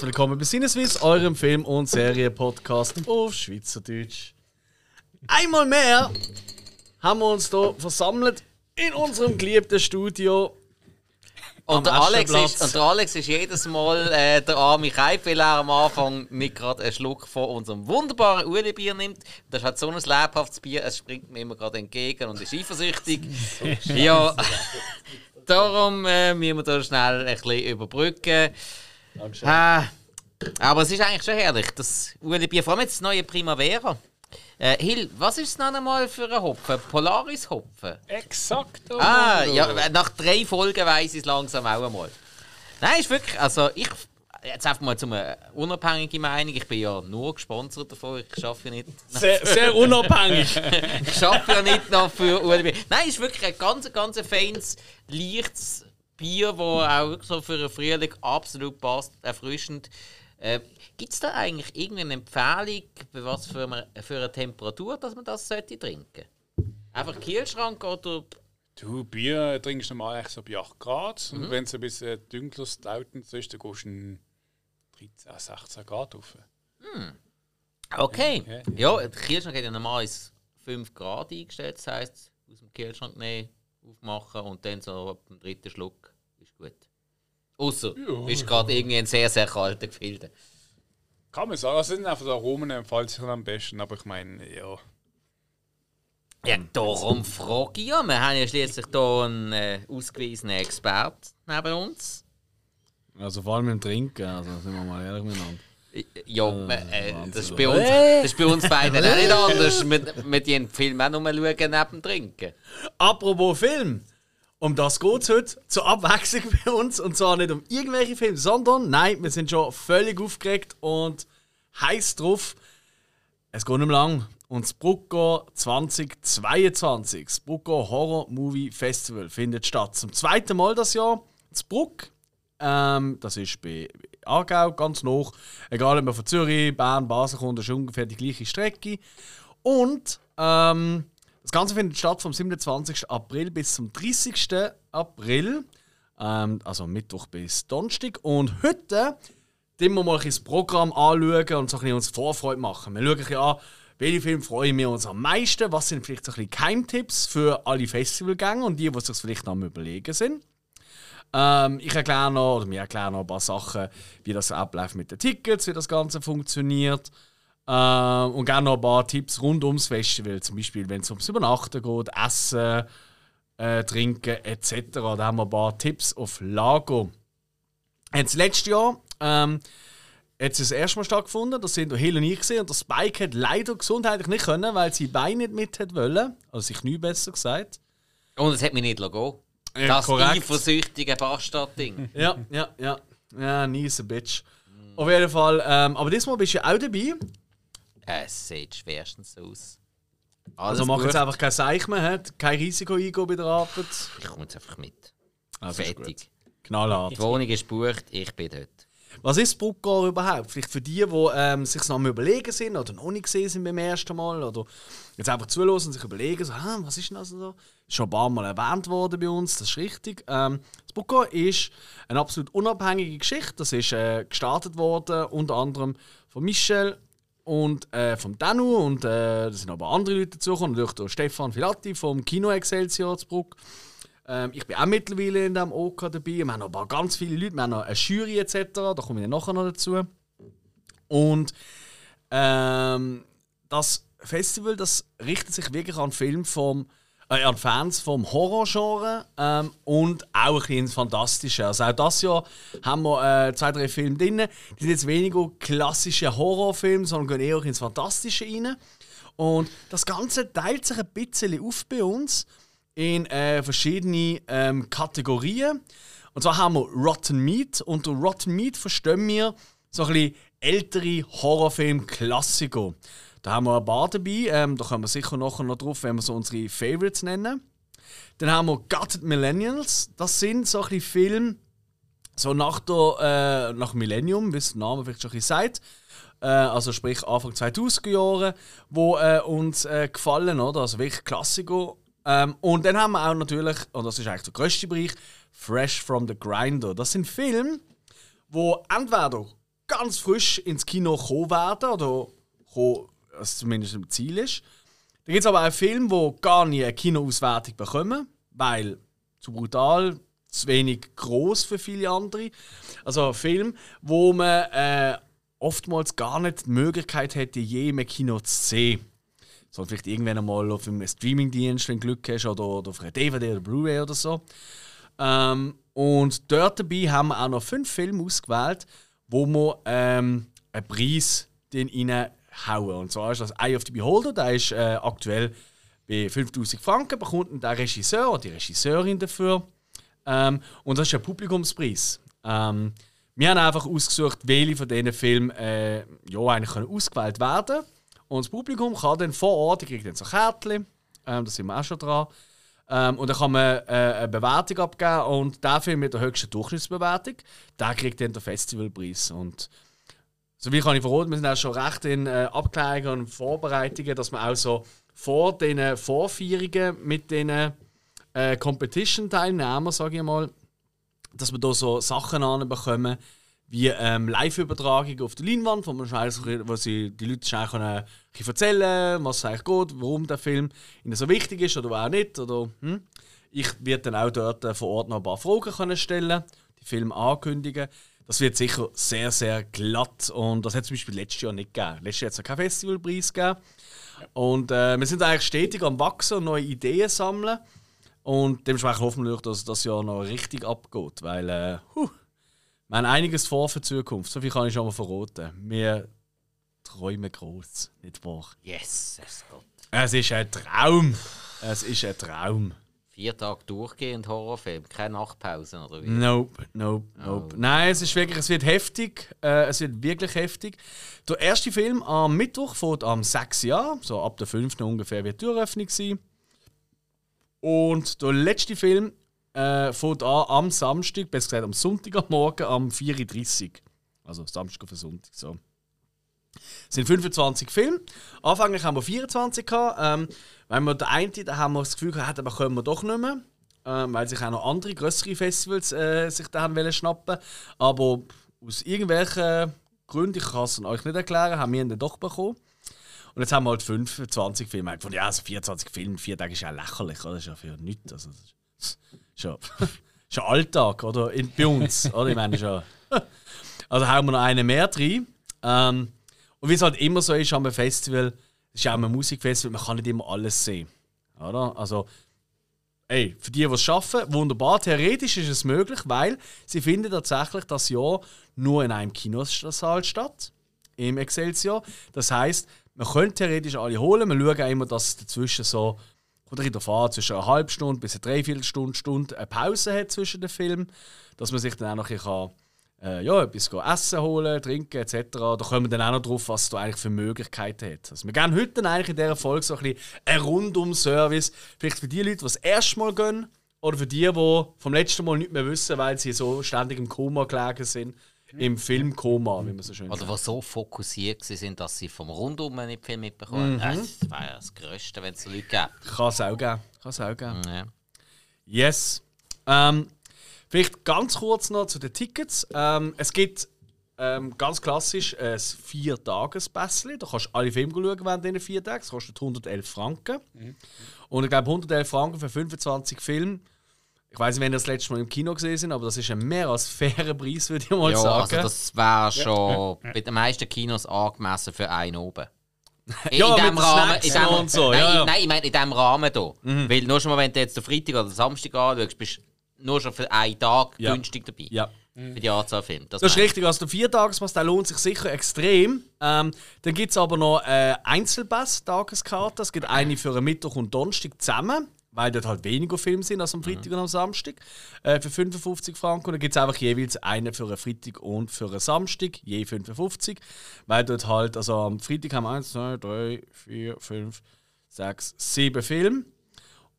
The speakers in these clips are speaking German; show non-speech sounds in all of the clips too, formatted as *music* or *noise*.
Herzlich willkommen bei Sinneswiss, eurem Film- und Serie-Podcast auf Schweizerdeutsch. Einmal mehr haben wir uns hier versammelt in unserem geliebten Studio. Und der, Alex ist, und der Alex ist jedes Mal äh, der arme Keib, weil er am Anfang nicht gerade einen Schluck von unserem wunderbaren Uli-Bier nimmt. Das halt so ein lebhaftes Bier, es springt mir immer gerade entgegen und ist eifersüchtig. *laughs* ja, *laughs* darum äh, müssen wir da schnell ein bisschen überbrücken. Äh, aber es ist eigentlich schon herrlich, das Uli-Bier, vor allem jetzt das neue Primavera. Äh, Hill, was ist es noch einmal für ein Hopfen? Polaris-Hopfen? Exakt. Ah, ja, nach drei Folgen weiss ich es langsam auch einmal. Nein, ist wirklich, also ich, jetzt einfach mal zu einer unabhängigen Meinung, ich bin ja nur gesponsert davon, ich schaffe ja nicht, Sehr, sehr unabhängig. *laughs* ich schaffe ja nicht noch für ULB. Nein, ist wirklich ein ganz, ganz feines, leichtes Bier, das auch so für den Frühling absolut passt, erfrischend. Äh, Gibt es da eigentlich irgendeine Empfehlung, bei was für eine, für eine Temperatur, dass man das sollte trinken? Einfach Kühlschrank oder Du, Bier trinkst du normal eigentlich so bei 8 Grad. Mhm. Und wenn es ein bisschen dunkler lautend ist, dann gehst du in 13, 16 Grad rauf. Okay. Okay. Ja, der Kühlschrank hat ja normalerweise 5 Grad eingestellt. Das heisst, aus dem Kühlschrank nehmen, aufmachen und dann so ab dem dritten Schluck gut. Außer du bist gerade irgendwie ein sehr, sehr kalter Gefilde. Kann man sagen, also sind einfach die Aromen empfallen sich am besten, aber ich meine, ja. Ja, darum frage ich ja. Wir haben ja schließlich hier einen äh, ausgewiesenen Experten neben uns. Also vor allem im Trinken, also sind wir mal ehrlich miteinander. Ja, äh, Wahnsinn. das, ist bei uns, das ist bei uns beiden auch nicht *laughs* anders. Wir, wir den Film auch nur schauen neben dem Trinken. Apropos Film. Um das geht es heute. Zur Abwechslung *laughs* bei uns. Und zwar nicht um irgendwelche Filme, sondern nein, wir sind schon völlig aufgeregt und heiß drauf. Es geht nicht mehr lang. Und das Brucker 2022, das Brucker Horror Movie Festival, findet statt. Zum zweiten Mal das Jahr. Das Bruck. Ähm, das ist bei Aargau ganz noch. Egal, ob man von Zürich, Bern, Basel kommt, das ist ungefähr die gleiche Strecke. Und ähm, das Ganze findet statt vom 27. April bis zum 30. April. Ähm, also Mittwoch bis Donnerstag. Und heute wir mal ein das Programm anschauen und so ein uns Vorfreude machen. Wir schauen ein an, welche Filme freuen wir uns am meisten, was sind vielleicht so ein bisschen Keimtipps für alle Festivalgänger und die, die sich vielleicht noch am überlegen sind. Ähm, ich erkläre noch, oder wir erklären noch ein paar Sachen, wie das abläuft mit den Tickets, wie das Ganze funktioniert. Ähm, und gerne noch ein paar Tipps rund ums Festival, zum Beispiel, wenn es ums Übernachten geht, Essen, äh, Trinken etc. Da haben wir ein paar Tipps auf Lager. Jetzt letztes Jahr ähm, hat es das erste Mal stattgefunden. Das sind Hill und ich gesehen und der Spike hat leider gesundheitlich nicht können, weil sie Beine nicht mit hat wollen. Also sich nie besser gesagt. Und es hat mich nicht gehen. Ja, Das korrekt. eifersüchtige Bastard-Ding. *laughs* Ja, ja, ja. Ja, nice Bitch. Auf jeden Fall. Ähm, aber diesmal bist du ja auch dabei. Es sieht schwerstens aus. Also Alles mach gut. jetzt einfach kein Seich mehr, hat kein Risiko eingehen bei der Arbeit. Ich komme jetzt einfach mit. Also Fertig. Knallhart. Die Wohnung ist gebucht, ich bin dort. Was ist Bruckgar überhaupt? Vielleicht für die, die ähm, sich noch am überlegen sind oder noch nicht gesehen sind beim ersten Mal oder jetzt einfach zuhören und sich überlegen, so, ah, was ist denn das so? Ist schon ein paar Mal erwähnt worden bei uns, das ist richtig. Ähm, das Bruckgar ist eine absolut unabhängige Geschichte. Das ist äh, gestartet worden unter anderem von Michel und äh, vom Danu und äh, da sind aber andere Leute dazugekommen, natürlich der Stefan Filatti vom Kino Excelsior zu Bruck. Ähm, ich bin auch mittlerweile in diesem OK dabei. Wir haben noch ein paar ganz viele Leute, wir haben noch eine Jury etc. Da komme ich nachher noch dazu. Und ähm, das Festival das richtet sich wirklich an Film vom äh, an Fans vom Horrorgenre ähm, und auch ein bisschen ins Fantastische. Also auch das Jahr haben wir äh, zwei, drei Filme drin. Die sind jetzt weniger klassische Horrorfilme, sondern gehen eher ins Fantastische rein. Und das Ganze teilt sich ein bisschen auf bei uns in äh, verschiedene ähm, Kategorien. Und zwar haben wir Rotten Meat. Und unter Rotten Meat verstehen wir so ein bisschen ältere Horrorfilm-Klassiker. Da haben wir ein paar dabei. Ähm, da kommen wir sicher nachher noch drauf, wenn wir so unsere Favorites nennen. Dann haben wir Gutted Millennials. Das sind so ein bisschen Filme, so nach, der, äh, nach Millennium, wie es der Name vielleicht schon ein bisschen sagt. Äh, also sprich Anfang 2000er Jahre, wo äh, uns äh, gefallen, oder? Also wirklich Klassiker. Ähm, und dann haben wir auch natürlich, und das ist eigentlich der grösste Bereich, Fresh from the Grinder. Das sind Filme, wo entweder ganz frisch ins Kino kommen werden, oder kommen, was zumindest im Ziel ist. Da gibt es aber auch Filme, die gar nie eine Kinoauswertung bekommen, weil zu brutal, zu wenig groß für viele andere. Also ein Film, wo man äh, oftmals gar nicht die Möglichkeit hätte, je im Kino zu sehen. Sondern vielleicht irgendwann einmal auf einem Streamingdienst, wenn du Glück hast, oder, oder auf einer DVD oder Blu-ray oder so. Ähm, und dort dabei haben wir auch noch fünf Filme ausgewählt, wo wir ähm, einen Preis reinhauen. Und zwar ist das Eye of the Beholder, der ist äh, aktuell bei 5000 Franken, bekommt der Regisseur oder die Regisseurin dafür. Ähm, und das ist ein Publikumspreis. Ähm, wir haben einfach ausgesucht, welche von diesen Filmen äh, ja, eigentlich können ausgewählt werden können. Und das Publikum kann dann vor Ort, die kriegt dann so Kärtchen, ähm, da sind wir auch schon dran. Ähm, und dann kann man äh, eine Bewertung abgeben und der Film mit der höchsten Durchschnittsbewertung, der kriegt dann den Festivalpreis. Und so wie kann ich verraten, wir sind auch schon recht in äh, Abklärungen und Vorbereitungen, dass wir auch so vor den Vorführungen mit den äh, Competition-Teilnehmern, sage ich mal, dass wir da so Sachen anbekommen, wie ähm, Live-Übertragung auf der Leinwand, wo, man wo sie die Leute schnell können erzählen was es eigentlich geht, warum der Film ihnen so wichtig ist oder auch nicht. Oder, hm. Ich werde dann auch dort äh, vor Ort noch ein paar Fragen können stellen, die Filme ankündigen. Das wird sicher sehr, sehr glatt und das hat es zum Beispiel letztes Jahr nicht gegeben. Letztes Jahr hat es keinen Festivalpreis gegeben. Und äh, wir sind eigentlich stetig am Wachsen und neue Ideen sammeln. Und dementsprechend hoffen wir, dass das Jahr noch richtig abgeht, weil äh, huh, wir haben einiges vor für die Zukunft. So viel kann ich schon mal verraten. Wir träumen groß, nicht wahr? Yes, es geht. Es ist ein Traum. Es ist ein Traum. Vier Tage durchgehend Horrorfilm, keine Nachtpausen oder wie? Nope, nope, nope. Oh. Nein, es ist wirklich, es wird heftig. Äh, es wird wirklich heftig. Der erste Film am Mittwoch fährt am 6. Jahr, so ab der 5. ungefähr wird die Türöffnung sein. Und der letzte Film äh, fängt an am Samstag, besser gesagt am Sonntag am Morgen am 4.30 Uhr. Also Samstag auf Sonntag. So. Es sind 25 Filme. Anfänglich haben wir 24 gehabt. Ähm, wenn wir der eine, da haben wir das Gefühl gehabt, aber können wir doch nicht mehr. Ähm, weil sich auch noch andere größere Festivals äh, sich da haben wollen schnappen. Aber aus irgendwelchen Gründen, ich kann es euch nicht erklären, haben wir ihn dann doch bekommen. Und jetzt haben wir halt 25 Filme. Ich fand, ja, also 24 Filme, vier Tage ist ja lächerlich, oder? Das ist ja für nichts. Also, das ist ja, *laughs* ist Alltag, oder? In, bei uns, oder? Ich meine, schon. Also haben wir noch einen mehr drin. Ähm, und wie es halt immer so ist am Festival, es ist auch ein Musikfestival, man kann nicht immer alles sehen. Oder? Also, ey, für die, die es schaffen, wunderbar. Theoretisch ist es möglich, weil sie finden tatsächlich das Jahr nur in einem Kinosaal statt, im Excelsior. Das heißt, man könnte theoretisch alle holen. Wir schauen auch immer, dass es dazwischen so oder in der Fahrt zwischen einer halben Stunde bis eine Dreiviertelstunde Stunde eine Pause hat zwischen den Filmen, dass man sich dann auch noch ein bisschen äh, ja, etwas essen holen, trinken etc. Da kommen wir dann auch noch drauf, was du eigentlich für Möglichkeiten hast. Also wir gehen heute eigentlich in dieser Folge so ein bisschen einen Rundum-Service. Vielleicht für die Leute, die das erste Mal gehen oder für die, die vom letzten Mal nicht mehr wissen, weil sie so ständig im Koma gelegen sind. Im Filmkoma, wie man so schön Oder die so fokussiert sind, dass sie vom Rundum nicht viel mitbekommen. Mhm. Das wäre ja das Größte, wenn es so Leute gibt. Kann es auch geben. Kann es auch geben. Ja. Yes. Ähm, Vielleicht ganz kurz noch zu den Tickets. Ähm, es gibt ähm, ganz klassisch ein vier tages pässchen Da kannst du alle Filme schauen während diesen vier Tagen. Das kostet 111 Franken. Mhm. Und ich glaube, 111 Franken für 25 Filme. Ich weiß nicht, wenn ihr das letzte Mal im Kino gesehen sind, aber das ist ein mehr als fairer Preis, würde ich mal ja, sagen. Also das wäre schon ja. bei den meisten Kinos angemessen für einen oben. *laughs* In, ja, in dem Rahmen, in dem, so. Nein, ja, ja. nein, ich meine in diesem Rahmen hier. Mhm. Weil nur schon mal, wenn du jetzt den Freitag oder den Samstag anschaust, bist nur schon für einen Tag ja. günstig dabei. Ja. Für die Anzahl Filme. Das, das ist richtig. Also der Viertagespass, der lohnt sich sicher extrem. Ähm, dann gibt es aber noch äh, Einzelpass-Tageskarte. Es gibt eine für einen Mittwoch und Donnerstag zusammen, weil dort halt weniger Filme sind als am Freitag mhm. und am Samstag. Äh, für 55 Franken. Und dann gibt es einfach jeweils eine für einen Freitag und für einen Samstag, je 55. Weil dort halt, also am Freitag haben wir 1, 2, 3, 4, 5, 6, 7 Filme.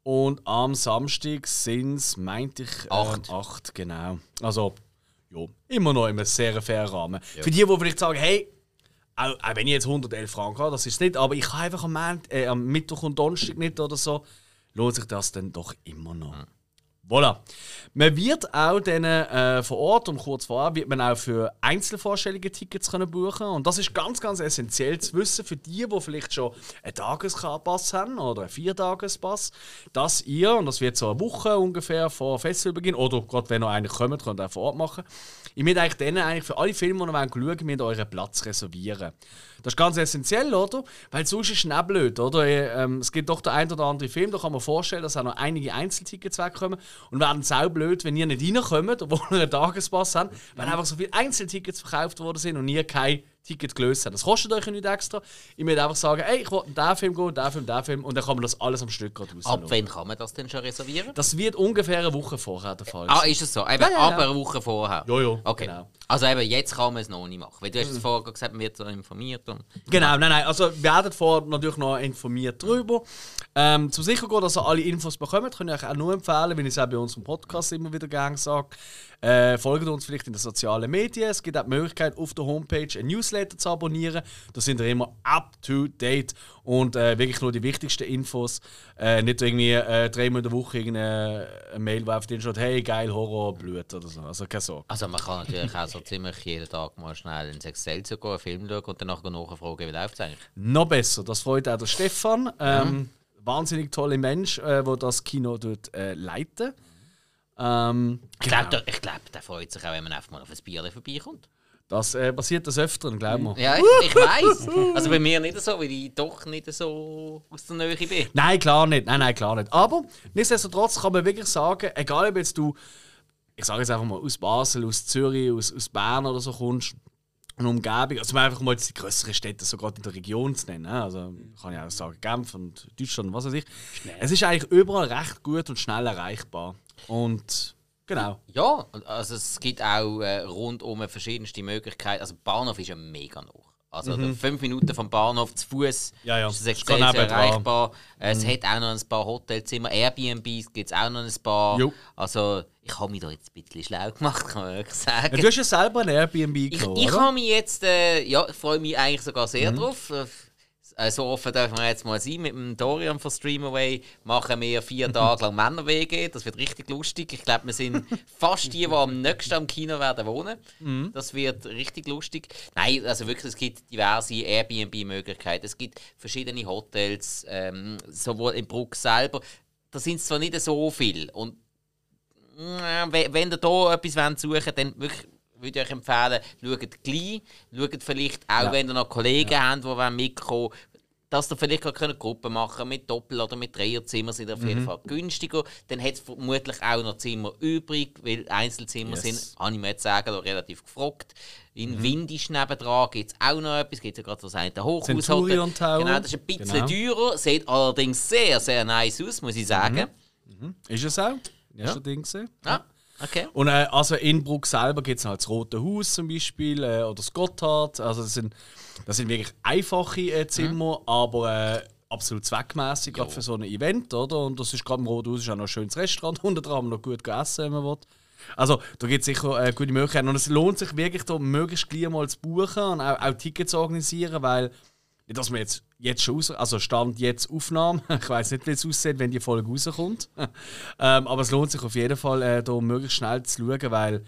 Und am Samstag sind es, meinte ich, äh, acht. acht. Genau. Also, ja, immer noch in einem sehr fairen Rahmen. Ja. Für die, die vielleicht sagen, hey, auch, auch, wenn ich jetzt 111 Franken habe, das ist es nicht, aber ich habe einfach am, Moment, äh, am Mittwoch und Donnerstag nicht oder so, lohnt sich das dann doch immer noch. Mhm. Voilà. Man wird auch dann äh, vor Ort und kurz vorher wird man auch für Einzelvorstellungen Tickets können buchen und das ist ganz, ganz essentiell zu wissen für die, die vielleicht schon einen Tagespass haben oder einen Viertagespass, dass ihr, und das wird so eine Woche ungefähr vor Festivalbeginn, oder gerade wenn ihr eigentlich kommt, könnt ihr auch vor Ort machen, ihr müsst eigentlich dann eigentlich für alle Filme, die ihr schauen wollt, euren Platz reservieren. Das ist ganz essentiell, oder? Weil sonst ist es nicht blöd, oder? Ähm, es gibt doch der ein oder andere Film, da kann man vorstellen, dass auch noch einige Einzeltickets wegkommen und werden sau blöd, wenn ihr nicht reinkommt, obwohl ihr einen Tagespass habt, weil einfach so viele Einzeltickets verkauft worden sind und ihr kein Ticket gelöst habt. Das kostet euch nicht extra. Ich würde einfach sagen, ey, ich will diesen Film gehen, diesen Film, diesen Film und dann kann man das alles am Stück gerade Ab wann kann man das denn schon reservieren? Das wird ungefähr eine Woche vorher der Fall Ah, ist es so? Eben, Ja, ja, ja. aber eine Woche vorher? Ja, ja, Okay. genau. Also eben, jetzt kann man es noch nicht machen. Weil du hast es vorher gesagt, man wird so informiert. Und Genau, nein, nein. Also, wir werden vorher natürlich noch informiert darüber. Ähm, zum sicher gehen, dass ihr alle Infos bekommt, kann ich euch auch nur empfehlen, wenn ich es auch bei unserem Podcast immer wieder gerne sage. Äh, folgt uns vielleicht in den sozialen Medien. Es gibt auch die Möglichkeit, auf der Homepage ein Newsletter zu abonnieren. Da sind wir immer up to date und äh, wirklich nur die wichtigsten Infos. Äh, nicht irgendwie äh, dreimal in der Woche irgendeine eine Mail, wo einfach drin steht, hey, geil, Horror, Blut oder so. Also keine Sorge. Also man kann natürlich auch so ziemlich jeden Tag mal schnell ins Excel zu gehen, einen Film schauen und danach nachfragen, wie läuft es eigentlich. Noch besser, das freut auch der Stefan. Ähm, Wahnsinnig toller Mensch, äh, der das Kino dort äh, leitet. Ähm, Ich glaube, der, ich glaub, der freut sich auch, wenn man einfach mal auf ein Bier vorbeikommt. das äh, passiert des Öfteren, glauben wir. Ja, ich, ich weiß. Also bei mir nicht so, weil ich doch nicht so aus der Nähe bin. Nein, klar nicht. Nein, nein, klar nicht. Aber nichtsdestotrotz kann man wirklich sagen, egal ob jetzt du, ich sage jetzt einfach mal, aus Basel, aus Zürich, aus, aus Bern oder so kommst, eine Umgebung, also einfach mal die größeren Städte so gerade in der Region zu nennen. ne? Also kann ich auch sagen, Genf und Deutschland und was weiß ich. Es ist eigentlich überall recht gut und schnell erreichbar. Und genau. Ja, also es gibt auch äh, rundum verschiedenste Möglichkeiten. Also Bahnhof ist ja mega noch. Also fünf Minuten vom Bahnhof zu Fuß Ja, ja. ist es extrem sehr erreichbar. Äh, Es hat auch noch ein paar Hotelzimmer, Airbnbs gibt es auch noch ein paar. Jo. Also ich habe mich da jetzt ein bisschen schlau gemacht, kann man wirklich sagen. Ja, du hast ja selber ein Airbnb Ich, genommen, ich oder? habe mich jetzt, äh, ja, ich freue mich eigentlich sogar sehr drauf. So offen dürfen wir jetzt mal sein. Mit dem Dorian von Streamaway machen wir vier Tage lang Männer-WG. Das wird richtig lustig. Ich glaube, wir sind *laughs* fast die, die am nächsten am Kino werden wohnen. Das wird richtig lustig. Nein, also wirklich, es gibt diverse Airbnb-Möglichkeiten. Es gibt verschiedene Hotels, ähm, sowohl in Bruck selber. Da sind es zwar nicht so viel. Und äh, wenn ihr da etwas wollt suchen dann wirklich würde ich euch empfehlen, schaut gleich. Schaut vielleicht auch, Ja. wenn ihr noch Kollegen habt, die wollen mitkommen dass ihr vielleicht eine Gruppe machen mit Doppel- oder mit Dreierzimmer sind auf Mhm. jeden Fall günstiger. Dann hat es vermutlich auch noch Zimmer übrig, weil Einzelzimmer Yes. Mhm. sind, habe ich mir jetzt sagen, relativ gefragt. In Windisch nebendran gibt es auch noch etwas, gibt es ja gerade das eine Hochhaushotel. Centurion Tower. Genau, das ist ein bisschen Genau. teurer, sieht allerdings sehr, sehr nice aus, muss ich sagen. Ist es auch? Hast du das Ding gesehen? Ja, okay. Und äh, also in Bruck selber gibt es halt das Rote Haus zum Beispiel äh, oder das Gotthard. Also das sind, das sind wirklich einfache äh, Zimmer, aber äh, absolut zweckmäßig gerade für so ein Event, oder? Und das ist gerade im Rote Haus ist auch noch ein schönes Restaurant *laughs* wo man noch gut essen, wenn man will. Also da gibt es sicher äh, gute Möglichkeiten und es lohnt sich wirklich da möglichst gleich mal zu buchen und auch, auch Tickets zu organisieren, weil dass man jetzt, jetzt schon raus, also Stand jetzt Aufnahme, *laughs* ich weiß nicht, wie es aussieht, wenn die Folge rauskommt. *laughs* ähm, aber es lohnt sich auf jeden Fall, äh, da möglichst schnell zu schauen, weil,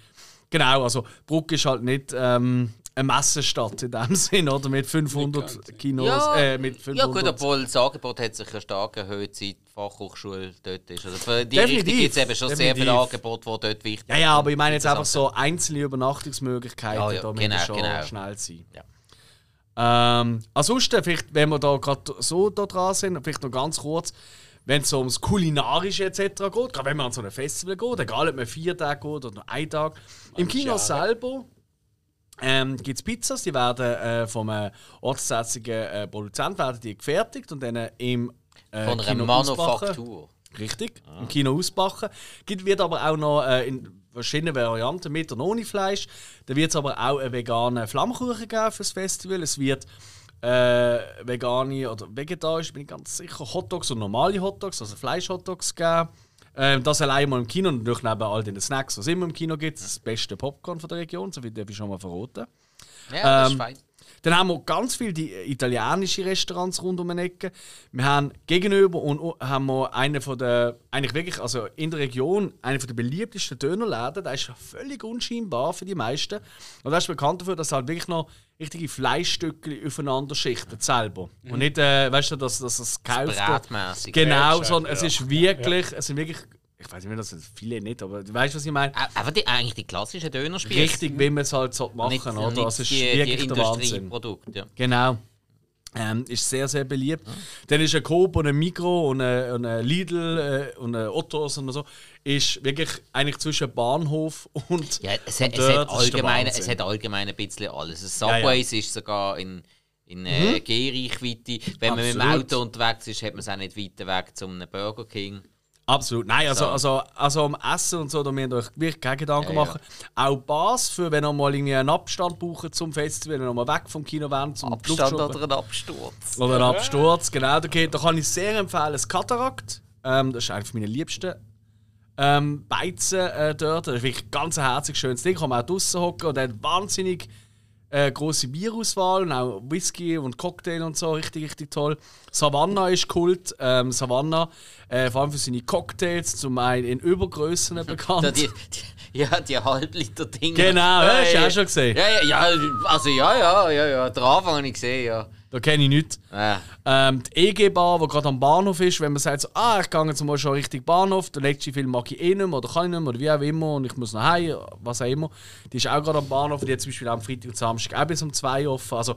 genau, also Bruck ist halt nicht ähm, eine Messestadt in dem *laughs* Sinn, oder? Mit 500 Kinos, Ja, äh, mit ja 500... gut, obwohl das Angebot hat sich ja stark erhöht, seit die Fachhochschule dort ist. Also für die Definitiv, Richtung gibt es eben schon sehr definitiv. viele Angebote, die dort wichtig ja, ja, aber ich meine jetzt einfach so einzelne Übernachtungsmöglichkeiten, Ja, ja, da müssen genau, wir schon genau. schnell sein. Ja. Ähm, ansonsten, vielleicht, wenn wir da gerade so da dran sind, vielleicht noch ganz kurz, wenn es so ums Kulinarische etc. geht, gerade wenn man an so ein Festival geht, egal ob man vier Tage geht oder nur einen Tag, im Kino selber ähm, gibt es Pizzas, die werden äh, vom äh, ortsansässigen äh, Produzent werden die gefertigt und dann äh, im äh, Von einer Kino. Manufaktur. Richtig, im Kino ausbacken. Gibt, wird aber auch noch äh, in verschiedenen Varianten mit und ohne Fleisch. Da wird es aber auch einen veganen Flammkuchen geben für das Festival. Es wird äh, vegane oder vegetarisch, bin ich ganz sicher, Hotdogs und normale Hotdogs, also Fleisch-Hotdogs geben. Ähm, das allein mal im Kino und natürlich neben all den Snacks, was immer im Kino gibt, das beste Popcorn von der Region, so wie darf ich schon mal verraten. Ja, das Ähm, ist fein. Dann haben wir ganz viele die italienische Restaurants rund um die Ecke. Wir haben gegenüber und haben wir einen von der, eigentlich wirklich, also in der Region, einen von der beliebtesten Dönerläden. Der ist völlig unscheinbar für die meisten. Und der ist bekannt dafür, dass halt wirklich noch richtige Fleischstücke aufeinander schichtet selber. Und nicht, äh, weißt du, dass, dass das gekauft wird. Genau, Ja, sondern es ja. ist wirklich, es sind wirklich, ich weiß nicht, das sind viele nicht, aber du weißt, was ich meine. Einfach die, eigentlich die klassischen Dönerspieße. Richtig, wie man es halt so machen, Nicht, oder? nicht Das ist die, wirklich die der Wahnsinn. Industrieprodukte. Ja. Genau. Ähm, ist sehr, sehr beliebt. Dann ist ein Coop und ein Migro und ein, und ein Lidl äh, und ein Ottos und so. Ist wirklich eigentlich zwischen Bahnhof und. Ja, es, hat, und es, hat das ist der allgemein, es hat allgemein ein bisschen alles. Das Ja, ja. Subways ist sogar in, in äh, Gehreichweite. Wenn man mit dem Absolut. Auto unterwegs ist, hat man es auch nicht weiter weg zum Burger King. Absolut. Nein, also, So. also, also am Essen und so, da müsst ihr euch wirklich keine Gedanken Ja, ja. machen. Auch Bars, für wenn ihr mal irgendwie einen Abstand braucht zum Festival, wenn ihr mal weg vom Kino wollt, zum Abstand oder ein Absturz. Oder ein Absturz, genau. Da, geht, da kann ich sehr empfehlen, das Katarakt. Ähm, das ist eines meiner liebsten ähm, Beizen äh, dort. Das ist wirklich ein ganz herzig schönes Ding. Kann man auch draußen hocken und hat wahnsinnig äh, große Bierauswahl und auch Whisky und Cocktail und so. Richtig, richtig toll. Savannah ist Kult. Ähm, Savannah, äh, vor allem für seine Cocktails, zum einen in Übergrößen *laughs* bekannt. die, die, ja, die Halbliter-Dinger. Genau, ja, hast du auch schon gesehen. Ja, ja, ja, also ja, ja, ja, ja. Den Anfang habe ich gesehen, ja. Da kenne ich nichts. Äh, Ähm, die EG-Bar, die gerade am Bahnhof ist, wenn man sagt, so, ah, ich gehe jetzt mal schon Richtung Bahnhof, den letzten Film mag ich eh nicht mehr oder kann ich nicht mehr oder wie auch immer und ich muss nach Hause, was auch immer. Die ist auch gerade am Bahnhof und die hat zum Beispiel am Freitag und Samstag auch bis um 2 Uhr offen. Also,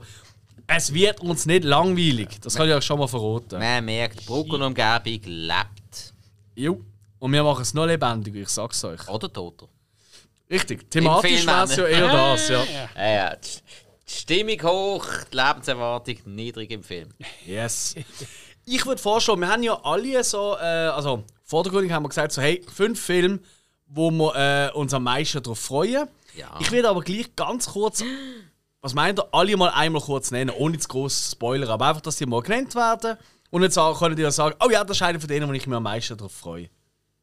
es wird uns nicht langweilig. Das kann ich euch schon mal verraten. man merkt, Bruck und Umgebung lebt. Jo. Und wir machen es noch lebendiger, ich sag's euch. Oder Toter. Richtig. Thematisch wäre es ja eher das, ja. Ja, ja. Die Stimmung hoch, die Lebenserwartung niedrig im Film. Yes. Ich würde vorschlagen, wir haben ja alle so, äh, also vordergründig haben wir gesagt, so, hey, fünf Filme, wo wir äh, uns am meisten darauf freuen. Ja. Ich werde aber gleich ganz kurz, was meint ihr, alle mal einmal kurz nennen, ohne zu groß Spoiler, aber einfach, dass die mal genannt werden. Und jetzt sagen- können die ja sagen, oh ja, das ist einer von denen, wo ich mich am meisten darauf freue.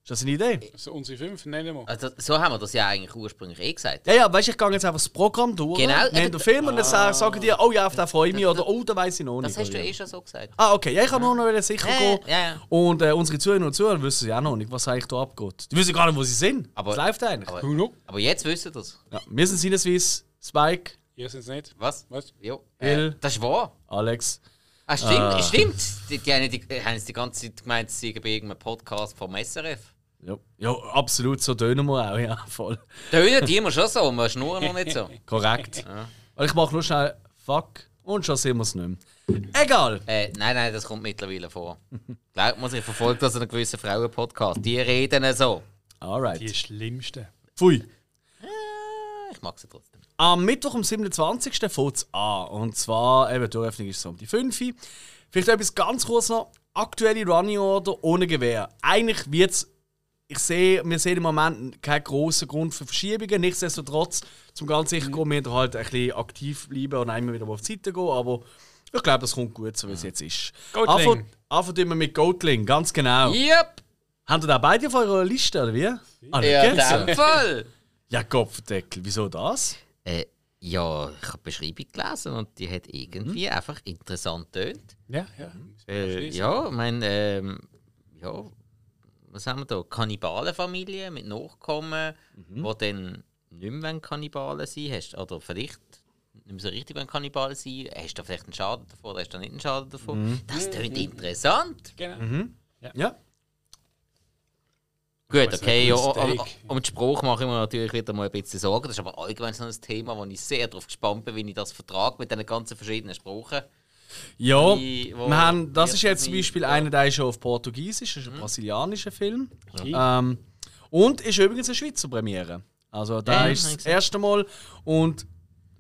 Ist das eine Idee? Also unsere fünf nennen wir. Also, so haben wir das ja eigentlich ursprünglich eh gesagt. Ja, ja, weißt du, ich gehe jetzt einfach das Programm durch, Genau, äh, den Film und dann sage sage ich dir, oh ja, auf den freue ich mich, oder oh, da weiß ich noch nicht. Das hast du eh ja. schon so gesagt. Ah, okay. Ja, ich kann nur noch sicher Ja, gehen. ja, ja. Und äh, unsere Zuhörer und Zuhörer wissen ja auch noch nicht, was eigentlich da abgeht. Die wissen gar nicht, wo sie sind. Aber- was läuft eigentlich? Aber, aber jetzt wisst ihr das. ja. Wir sind Sinneswiss, Spike, Ihr seid es nicht. Was? Was? Jo. Will. Äh, das ist wahr. Alex. Ah, stimmt, stimmt. Die, die, haben die, haben es die ganze Zeit gemeint, sie seien bei irgendeinem Podcast vom SRF. Ja, ja absolut, so tönen wir auch, ja, voll. Tönen die immer schon so, wir schnurren noch nicht so. *laughs* Korrekt. Und ich mache nur schnell Fuck und schon sehen wir es nicht mehr. Egal. Äh, nein, nein, das kommt mittlerweile vor. Glaubt man, ich verfolge das in einem gewissen Frauenpodcast. Die reden so. Alright. Die schlimmsten. Pfui. Ah, Ich mag sie trotzdem. Am Mittwoch, am 27. fängt es an. Und zwar, eben, die Eröffnung ist so um die 5 Uhr. Vielleicht etwas ganz kurz noch. Aktuelle Running Order ohne Gewehr. Eigentlich wird es, ich sehe, wir sehen im Moment keinen grossen Grund für Verschiebungen. Nichtsdestotrotz, zum ganz sicher gehen, wir halt ein bisschen aktiv bleiben und einmal wieder mal auf die Seite gehen. Aber ich glaube, das kommt gut, so wie es jetzt ist. Goatling. Anfangen- wir mit Goatling, ganz genau. Yep! Habt ihr da beide auf eurer Liste, oder wie? Ah, Ja, in dem Fall. *laughs* ja, Kopfdeckel. Wieso das? Äh, ja, ich habe die Beschreibung gelesen und die hat irgendwie einfach interessant tönt. Ja, ja. Äh, ja, ich meine, ähm, ja, was haben wir da? Kannibalenfamilie mit Nachkommen, Mhm. die dann nicht mehr Kannibalen sein hast Oder vielleicht nicht mehr so richtig Kannibalen sein Hast du vielleicht einen Schaden davon oder hast du nicht einen Schaden davon? Mhm. Das tönt interessant. Genau. Ja. Gut, weiss okay, ja, um, um den Spruch mache ich mir natürlich wieder mal ein bisschen Sorgen. Das ist aber allgemein so ein Thema, wo ich sehr darauf gespannt bin, wie ich das vertrage mit diesen ganzen verschiedenen Sprachen. Ja, Die, wir haben, das ist jetzt zum Beispiel ja. einer, der ist schon auf Portugiesisch, das ist ein Mhm. brasilianischer Film. Ähm, und ist übrigens eine Schweizer Premiere. Also da Ja, ist das erste Mal und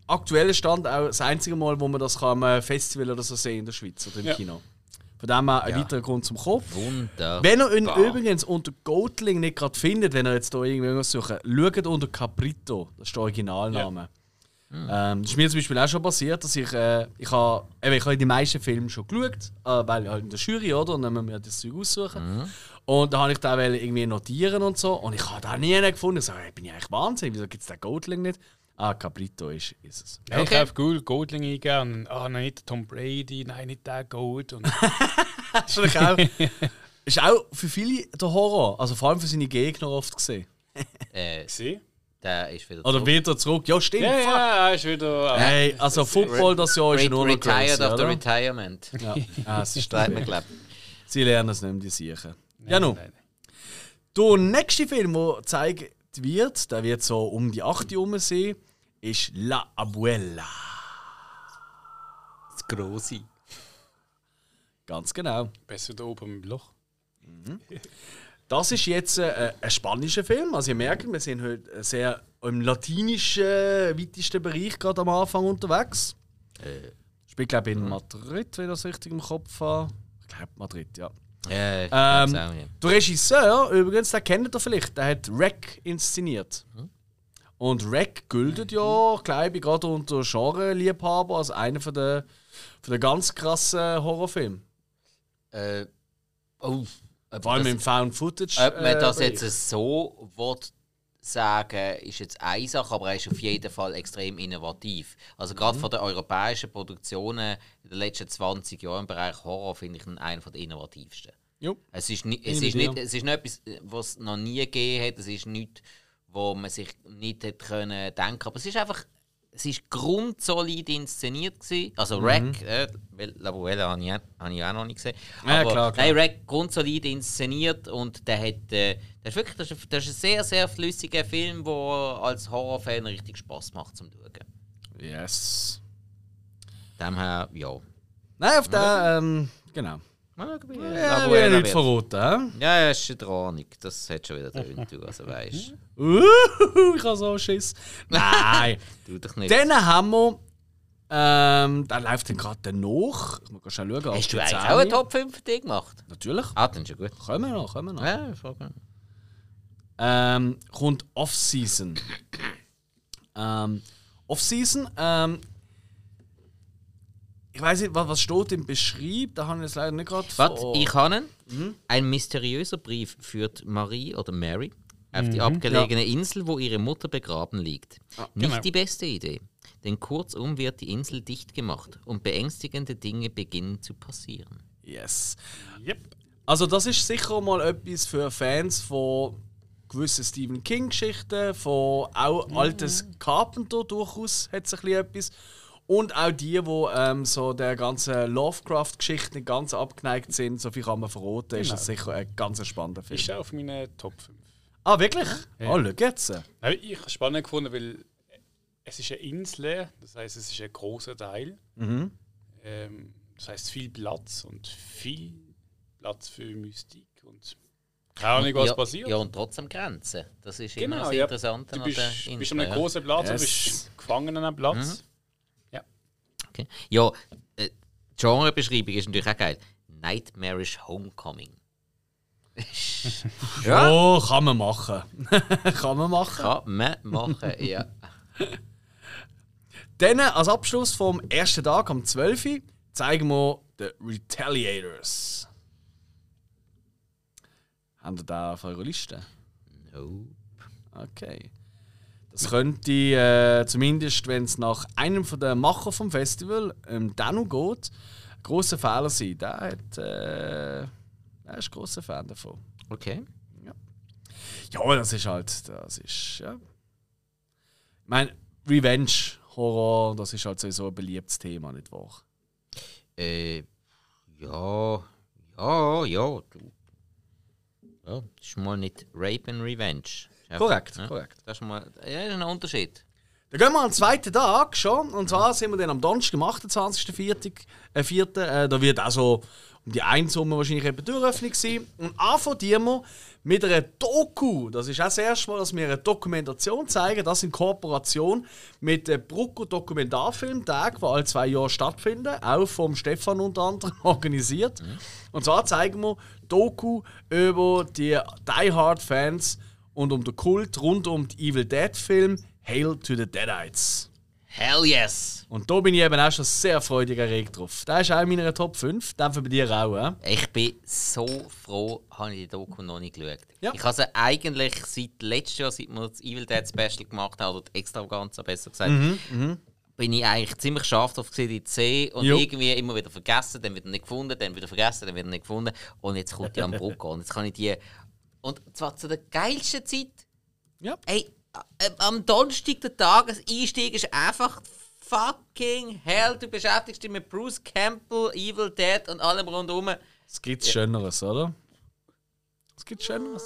aktuell Stand auch das einzige Mal, wo man das kann, am Festival oder so sehen in der Schweiz oder im Ja. Kino. Von dem her ein Ja. weiterer Grund zum Kopf. Wunderbar. Wenn ihr ihn übrigens unter Goatling nicht gerade findet, wenn ihr jetzt hier irgendwas sucht, schaut unter Caprito, das ist der Originalname. Ähm, das ist mir zum Beispiel auch schon passiert, dass ich, äh, ich habe, ich habe die meisten Filme schon geschaut, äh, weil halt in der Jury, oder? Und dann müssen wir das Zeug aussuchen. Und da habe ich da irgendwie notieren und so. Und ich habe da nie einen gefunden. Ich so, hey, bin ich eigentlich Wahnsinn, wieso gibt es den Goatling nicht? Ah, Cabrito ist, ist es. Ja, Ich Okay. habe Google Goldling eingegeben und ah, nein, nicht Tom Brady, nein, nicht der Gold. Und *laughs* Ist natürlich auch, ist auch für viele der Horror, also vor allem für seine Gegner oft gesehen. *laughs* Äh, gesehen? Der ist wieder Oder zurück. wieder zurück. Ja, stimmt. Ja, fuck. ja, er ist wieder. Hey, also Football das Jahr ist nur noch Retired crazy, of the oder? Retirement. Ja, ah, es ist Sagt man, stabil. glaub. Sie lernen es nicht mehr, die Siechen. Ja, nun. Der nächste Film, der gezeigt wird, der wird so um die 8 Uhr herum sein, ist La Abuela. Das Grosse. Ganz genau. Besser da oben im Loch. Das ist jetzt äh, ein spanischer Film. Also ihr merkt, wir sind heute sehr im latinischen äh, weitesten Bereich gerade am Anfang unterwegs. Äh, Spielt glaube ich in Madrid, wenn ich das richtig im Kopf habe. Ich glaube Madrid, ja. ja, ich Ähm, auch, ja. Der Regisseur, übrigens, den kennt ihr vielleicht, der hat Wreck inszeniert. Und Wreck gilt ja, glaube ich, gerade unter Genre-Liebhaber als einer von der, von der ganz krassen Horrorfilme. Äh, oh, Vor allem das- im Found-Footage. Ob man das Bereich. jetzt so will sagen, ist jetzt eine Sache, aber er ist auf jeden Fall extrem innovativ. Also Mhm. gerade von den europäischen Produktionen in den letzten 20 Jahren im Bereich Horror finde ich ihn einer der innovativsten. Jo. Es ist, ni es, ist ich nicht, es ist nicht etwas, was es noch nie gegeben hat. Es ist nichts, wo man sich nicht hätte können denken. Aber es ist einfach, es ist grundsolid inszeniert gewesen. Also Mhm. Rack, äh, La Buella habe ich, auch- habe ich auch noch nicht gesehen. Ja, Aber klar, klar. Nein, Rack grundsolid inszeniert und der hat, äh, das ist wirklich, das ist, das ist ein sehr, sehr flüssiger Film, der als Horrorfan richtig Spaß macht zum Schauen. Yes. Dem her, ja. Nein, auf der, ähm, genau. Ja, La wir haben nicht wird. verraten, hä? Ja, ja, ist in der Ahnung. Das hat schon wieder drin, du, also weißt *laughs* ich habe so Schiss. Nein. *laughs* du dich nicht. Dann haben wir, ähm, da läuft dann gerade danach. Ich muss schnell schauen. Hast du eigentlich 10. auch einen Top 5 für dich gemacht? Natürlich. Ah, dann ist ja gut. Kommen wir noch, kommen wir noch. Ja, frage. Ähm, kommt Off-Season. *coughs* ähm, Off-Season, ähm, ich weiß nicht, was, was steht im Beschrieb, da habe ich jetzt leider nicht gerade Warte, vor- ich habe ihn. Mhm. Ein mysteriöser Brief führt Marie oder Mary auf Mhm. die abgelegene Insel, wo ihre Mutter begraben liegt. Nicht genau. die beste Idee. Denn kurzum wird die Insel dicht gemacht und beängstigende Dinge beginnen zu passieren. Yes. Yep. Also das ist sicher mal etwas für Fans von gewissen Stephen King-Geschichten, von auch altes Carpenter durchaus hat es ein bisschen etwas. Und auch die, die ähm, so der ganzen Lovecraft-Geschichte nicht ganz abgeneigt sind, so viel kann man verraten, ist das sicher ein ganz spannender Film. Ist auch auf meinen Top 5. Ah, wirklich? Ah, schau jetzt. Ich habe es spannend gefunden, weil es ist eine Insel, das heißt, es ist ein großer Teil. Mhm. Ähm, das heißt viel Platz und viel Platz für Mystik und keine Ahnung, was ja, passiert. Ja, und trotzdem Grenzen. Das ist immer genau, das ja. Interessante Du an bist, der bist an einem ja. großen Platz, Yes. du bist gefangen an einem Platz. Okay. Ja, äh, Genrebeschreibung ist natürlich auch geil. Nightmarish Homecoming. *laughs* ja, Oh, kann man machen. *laughs* kann man machen. kann man machen, *laughs* ja. Dann als Abschluss vom ersten Tag am 12. Uhr zeigen wir The Retaliators. Habt ihr da auf eurer Liste? No. Okay. Das könnte äh, zumindest, wenn es nach einem von der Macher vom Festival, ähm, Danu geht, ein grosser Fehler sein. Der, hat, äh, der ist ein grosser Fan davon. Okay. Ja, das ist halt, das ist, ja. Ich meine, Revenge, Horror, das ist halt sowieso ein beliebtes Thema, nicht wahr? Äh, ja, ja, ja. Du. Ja, das ist mal nicht Rape and Revenge. Einfach- Korrekt, ja, korrekt. Das ist mal ja, das ist ein Unterschied. Dann gehen wir am zweiten Tag schon. Und zwar sind wir dann am Donnerstag, am 28.04. Äh, 4., äh, da wird also um die 1 Uhr wahrscheinlich eben die Türöffnung sein. Und anfangen wir mit einer Doku. Das ist auch das erste Mal, dass wir eine Dokumentation zeigen. Das in Kooperation mit dem Brucko Dokumentarfilmtag, der alle zwei Jahre stattfinden. Auch vom Stefan unter anderem *laughs* organisiert. Und zwar zeigen wir Doku über die Die Hard Fans und um den Kult rund um die Evil Dead Film Hail to the Deadites. Hell yes! Und da bin ich eben auch schon sehr freudig erregt drauf. Der ist auch in meiner Top 5, den bei dir auch, äh? Ich bin so froh, habe ich die Doku noch nicht geschaut. Ja. Ich habe sie eigentlich seit letztes Jahr, seit wir das Evil Dead Special gemacht haben, oder die Extravaganza besser gesagt, bin ich eigentlich ziemlich scharf drauf gewesen, die sehen und Jo. irgendwie immer wieder vergessen, dann wieder nicht gefunden, dann wieder vergessen, dann wieder nicht gefunden und jetzt kommt die am Brücke und jetzt kann ich die und zwar zu der geilsten Zeit. Ja. Ey, äh, am Donnerstag der Tageseinstieg ist einfach fucking hell. Du beschäftigst dich mit Bruce Campbell, Evil Dead und allem rundherum. Es gibt Schöneres, oder? Es gibt Schöneres.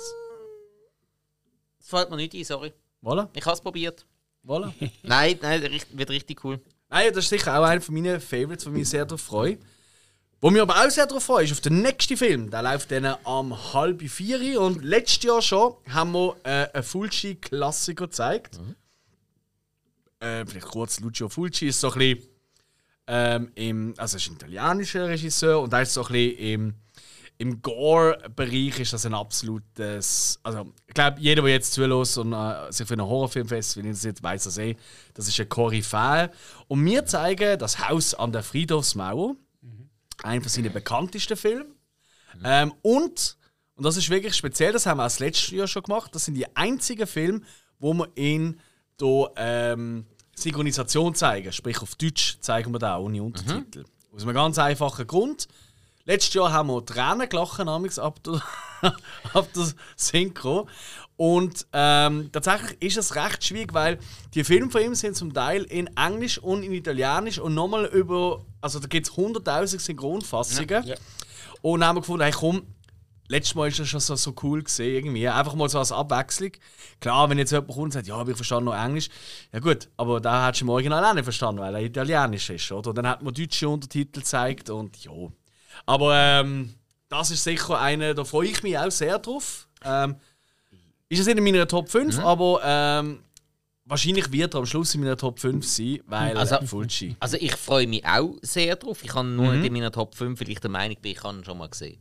Das fällt mir nicht ein, sorry. Voilà, Ich habe es probiert. voilà. *laughs* Nein, nein, wird richtig cool. Nein, das ist sicher auch einer von meinen Favorites, wo ich mich sehr darauf freue. Wo mich aber auch sehr darauf freue, ist auf den nächsten Film. Der läuft dann am halb vier und letztes Jahr schon haben wir äh, einen Fulci-Klassiker gezeigt. Äh, vielleicht kurz, Lucio Fulci ist so ein bisschen ähm, im, also ist ein italienischer Regisseur und er ist so ein bisschen im, im Gore-Bereich ist das ein absolutes, also ich glaube, jeder, der jetzt zulässt und äh, sich für einen Horrorfilmfestival interessiert, weiß das eh, das ist ein Koryphäe. Und wir zeigen das Haus an der Friedhofsmauer, einer von seinen bekanntesten Filmen. Ähm, und, und das ist wirklich speziell, das haben wir auch das letzte Jahr schon gemacht, das sind die einzigen Filme, wo wir in der ähm, Synchronisation zeigen. Sprich, auf Deutsch zeigen wir da ohne Untertitel. Aus einem ganz einfachen Grund. Letztes Jahr haben wir Tränen gelachen, namens ab der, *laughs* ab der Synchro. Und ähm, tatsächlich ist es recht schwierig, weil die Filme von ihm sind zum Teil in Englisch und in Italienisch und nochmal über, also da gibt es 100.000 Synchronfassungen. Ja. Und dann haben wir gefunden, hey komm, letztes Mal ist das schon so, so cool gesehen irgendwie. Einfach mal so als Abwechslung. Klar, wenn jetzt jemand kommt und sagt, ja, aber ich verstehe noch Englisch. Ja gut, aber da hättest du im Original auch nicht verstanden, weil er Italienisch ist, oder? Und dann hat man deutsche Untertitel gezeigt und ja. Aber ähm, das ist sicher einer, da freue ich mich auch sehr drauf. Ähm, ist es nicht in meiner Top 5, aber ähm, wahrscheinlich wird er am Schluss in meiner Top 5 sein, weil Also- also, Fulci. Also ich freue mich auch sehr drauf. Ich habe nur nicht in meiner Top 5, weil ich der Meinung bin, ich habe ihn schon mal gesehen.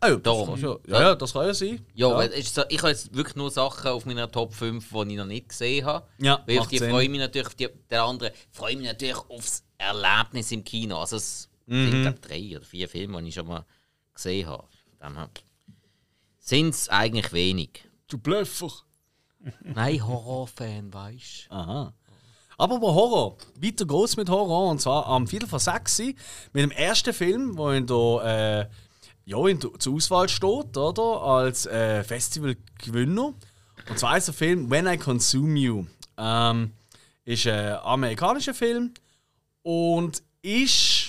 Ah, ja, das Darum. kann schon- ja, ja, das kann ja sein. Ja, ist so, ich habe jetzt wirklich nur Sachen auf meiner Top 5, die ich noch nicht gesehen habe. Ja, Weil auf die Sinn. freue ich mich natürlich, auf die, der andere freue ich mich natürlich aufs Erlebnis im Kino. Also es Mhm. sind glaub, drei oder vier Filme, die ich schon mal gesehen habe. Sind es eigentlich wenig. Du Blöffer. Nein, Horrorfan, weißt du. Aha. Aber bei Horror, weiter geht's mit Horror. Und zwar am Viertel vor sechs mit dem ersten Film, der in der, äh, ja, in der, zur Auswahl steht, oder? Als äh, Festivalgewinner. Und zwar ist der Film When I Consume You. Ähm, ist ein amerikanischer Film und ist,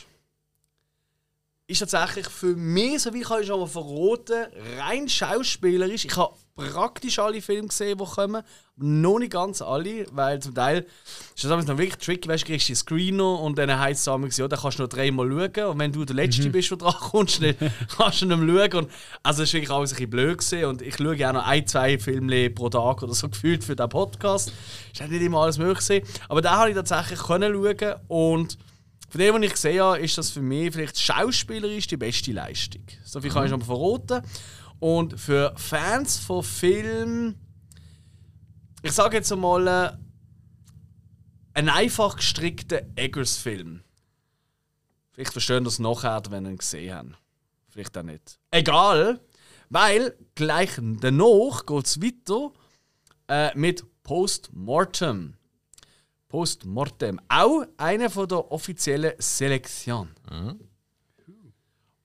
ist tatsächlich für mich, so wie ich schon mal verraten, rein schauspielerisch. Ich habe praktisch alle Filme gesehen, die kommen, noch nicht ganz alle, weil zum Teil ist das noch wirklich tricky, weißt du, kriegst den Screener und dann heisst es damals, ja, da kannst du noch dreimal schauen und wenn du der Letzte bist, der dran kommst, dann *laughs* kannst du nicht mehr schauen. Und, also es ist wirklich alles ein bisschen blöd gewesen und ich schaue auch noch ein, zwei Filme pro Tag oder so *laughs* gefühlt für den Podcast. Ist halt nicht immer alles möglich gewesen. Aber da habe ich tatsächlich können schauen und von dem, was ich gesehen habe, ist das für mich vielleicht schauspielerisch die beste Leistung. So viel kann ich schon mal verraten. Und für Fans von Filmen, ich sage jetzt einmal, äh, ein einfach gestrickter Eggers-Film. Vielleicht verstehen das nachher, wenn sie ihn gesehen haben. Vielleicht auch nicht. Egal, weil gleich danach geht es weiter äh, mit Postmortem. Postmortem. Auch eine von der offiziellen Selektion.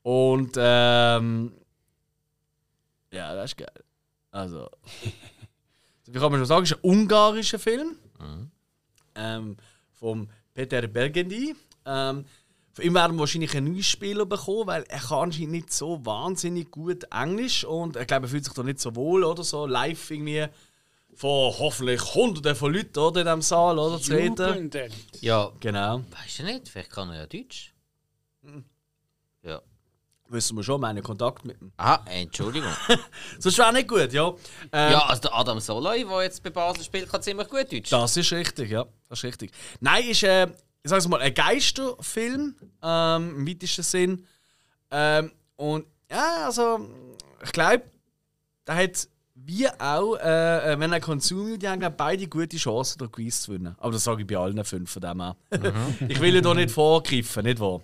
Und ähm, ja, das ist geil. Also, *laughs* wie kann man schon sagen, ist ein ungarischer Film ähm, vom Peter Bergendi. Ähm, von ihm werden wir wahrscheinlich einen neuen Spieler bekommen, weil er kann anscheinend nicht so wahnsinnig gut Englisch und ich glaube, er fühlt sich da nicht so wohl oder so live irgendwie vor hoffentlich Hunderten von Leuten oder, in diesem Saal oder, zu reden. Jubelnd. Ja, Genau. weißt du nicht, vielleicht kann er ja Deutsch. Ja. Wissen wir schon, meinen Kontakt mit ihm. Aha, Entschuldigung. *laughs* Das wäre nicht gut, ja. Ähm, ja, also der Adam Soloy, der jetzt bei Basel spielt, kann ziemlich gut Deutsch. Das ist richtig, ja. Das ist richtig. Nein, ist, äh, ich sag's mal, ein Geisterfilm, ähm, im weitesten Sinn. Ähm, und ja, also, ich glaube, der hat wie auch, äh, äh, wenn er konsumiert, die haben glaub, beide gute Chancen, den Quiz zu gewinnen. Aber das sage ich bei allen fünf von dem her. *laughs* ich will ja da nicht vorgreifen, nicht wahr?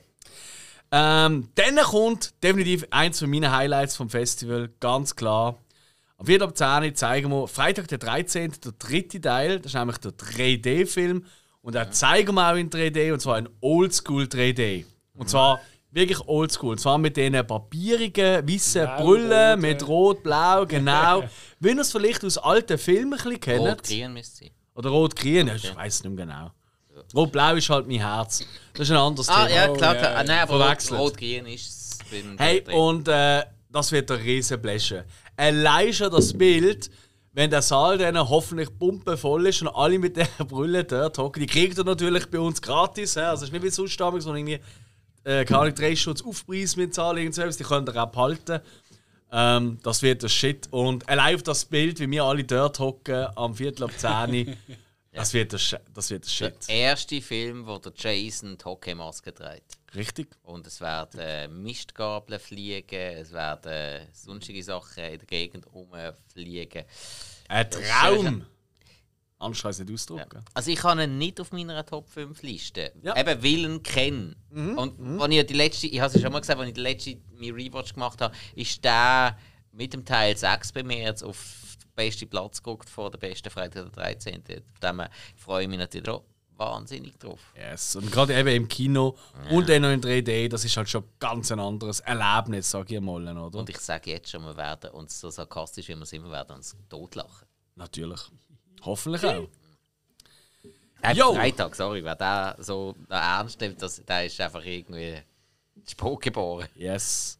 Ähm, dann kommt definitiv eins von meinen Highlights vom Festival, ganz klar. Am 4. ab 10 zeigen wir Freitag der 13. der dritte Teil, das ist nämlich der 3D-Film. Und den zeigen wir auch in 3D, und zwar in Oldschool 3D. Und zwar wirklich oldschool. Und zwar mit diesen papierigen, weißen Blau, Brüllen, rot, mit ja. rot, blau, *laughs* genau. Wie ihr es vielleicht aus alten Filmen ein bisschen kennt. Rot-Grün müsste es sein. Oder rot-grün, ich weiß es nicht mehr genau. Rot-blau ist halt mein Herz. Das ist ein anderes Ah, Thema. ja, Oh, klar. ja, klar. ja. Ah, nein, aber Rot-Grün ist es Hey, und äh, das wird ein riesen Bläschen. Allein schon das Bild, wenn der Saal dann hoffentlich pumpenvoll ist und alle mit dieser *laughs* Brille dort hocken, die kriegt ihr natürlich bei uns gratis. Also es ist nicht wie sonst damals, sondern irgendwie, äh, keine Ahnung, drei Schutz Aufpreis mit zahlen, irgendwas, die könnt ihr auch behalten. Ähm, das wird der Shit. Und allein auf das Bild, wie wir alle dort hocken, am Viertel ab 10 Uhr, *laughs* das wird der Sh- das wird der Shit. Der erste Film, wo der Jason die Hockeymaske trägt. Richtig? Und es werden äh, Mistgabeln fliegen, es werden äh, sonstige Sachen in der Gegend rumfliegen. Ein Traum! Anders kann ich es nicht ausdrücken. Also ich habe ihn nicht auf meiner Top 5 Liste. Ja. Eben weil ich ihn kenne. Und wenn ich die letzte, ich habe es ja schon mal gesagt, als ich die letzte mein Rewatch gemacht habe, ist der mit dem Teil 6 bei mir jetzt auf den besten Platz geguckt vor der besten Freitag der 13. Von dem freue ich mich natürlich auch wahnsinnig drauf. Yes. Und gerade eben im Kino und dann noch in 3D, das ist halt schon ganz ein anderes Erlebnis, sag ich mal, oder? Und ich sage jetzt schon, wir werden uns so sarkastisch, wie wir sind, wir werden uns totlachen. Natürlich. Hoffentlich auch. Äh, Jo. Freitag, sorry, wer der so ernst nimmt, das, der ist einfach irgendwie Spuk geboren. Yes.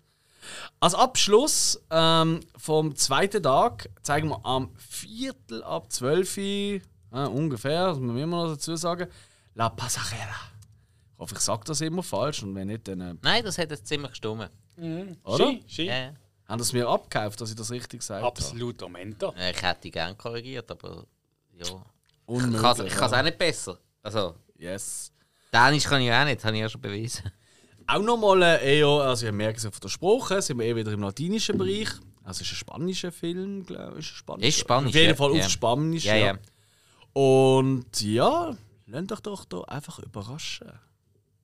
Als Abschluss ähm, vom zweiten Tag zeigen wir am Viertel ab 12 Uhr, äh, ungefähr, das muss man immer noch dazu sagen, La Pasajera. Ich hoffe, ich sage das immer falsch und wenn nicht, dann. Äh, Nein, das hat jetzt ziemlich gestummen. oder? Ski, Ski. Ja. Haben das mir abgekauft, dass ich das richtig habe? Absolut Momento. Äh, Ich hätte gern korrigiert, aber ja. Ich Unmöglich. kann es ja. auch nicht besser. Also, Yes. Dänisch kann ich auch nicht, habe ich ja schon bewiesen. Auch nochmal äh, eher, also ich merke es auf der Sprache, sind wir eher wieder im latinischen Bereich. Also es ist ein spanischer Film, glaube ich. Ist, Spanisch, Ist Spanisch, Auf jeden ja. Fall Ja. auf Spanisch. Ja, ja. Und ja, lasst euch doch da einfach überraschen.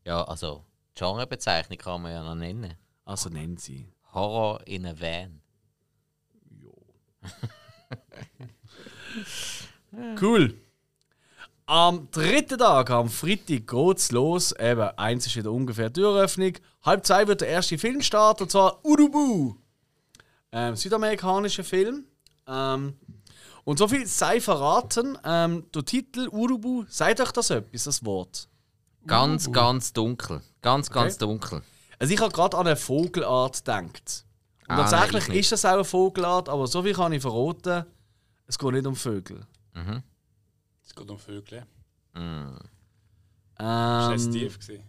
Ja, also, Genrebezeichnung kann man ja noch nennen. Also nennen sie. Horror in a Van. *laughs* Cool. Am dritten Tag, am Freitag, geht's los. Eben, eins ist wieder ungefähr die Türöffnung. Halb zwei wird der erste Film starten, und zwar Urubu. Ähm, südamerikanischer Film. Ähm, und so viel sei verraten. Ähm, der Titel Urubu, sagt euch das etwas, das Wort? Ganz, ganz dunkel. Ganz, ganz Okay. dunkel. Also ich habe gerade an eine Vogelart gedacht. Und Ah, nein, tatsächlich ich nicht. ist das auch eine Vogelart, aber so viel kann ich verraten, es geht nicht um Vögel. Es geht um Vögel. Mm. Das war Ähm, tief. gewesen.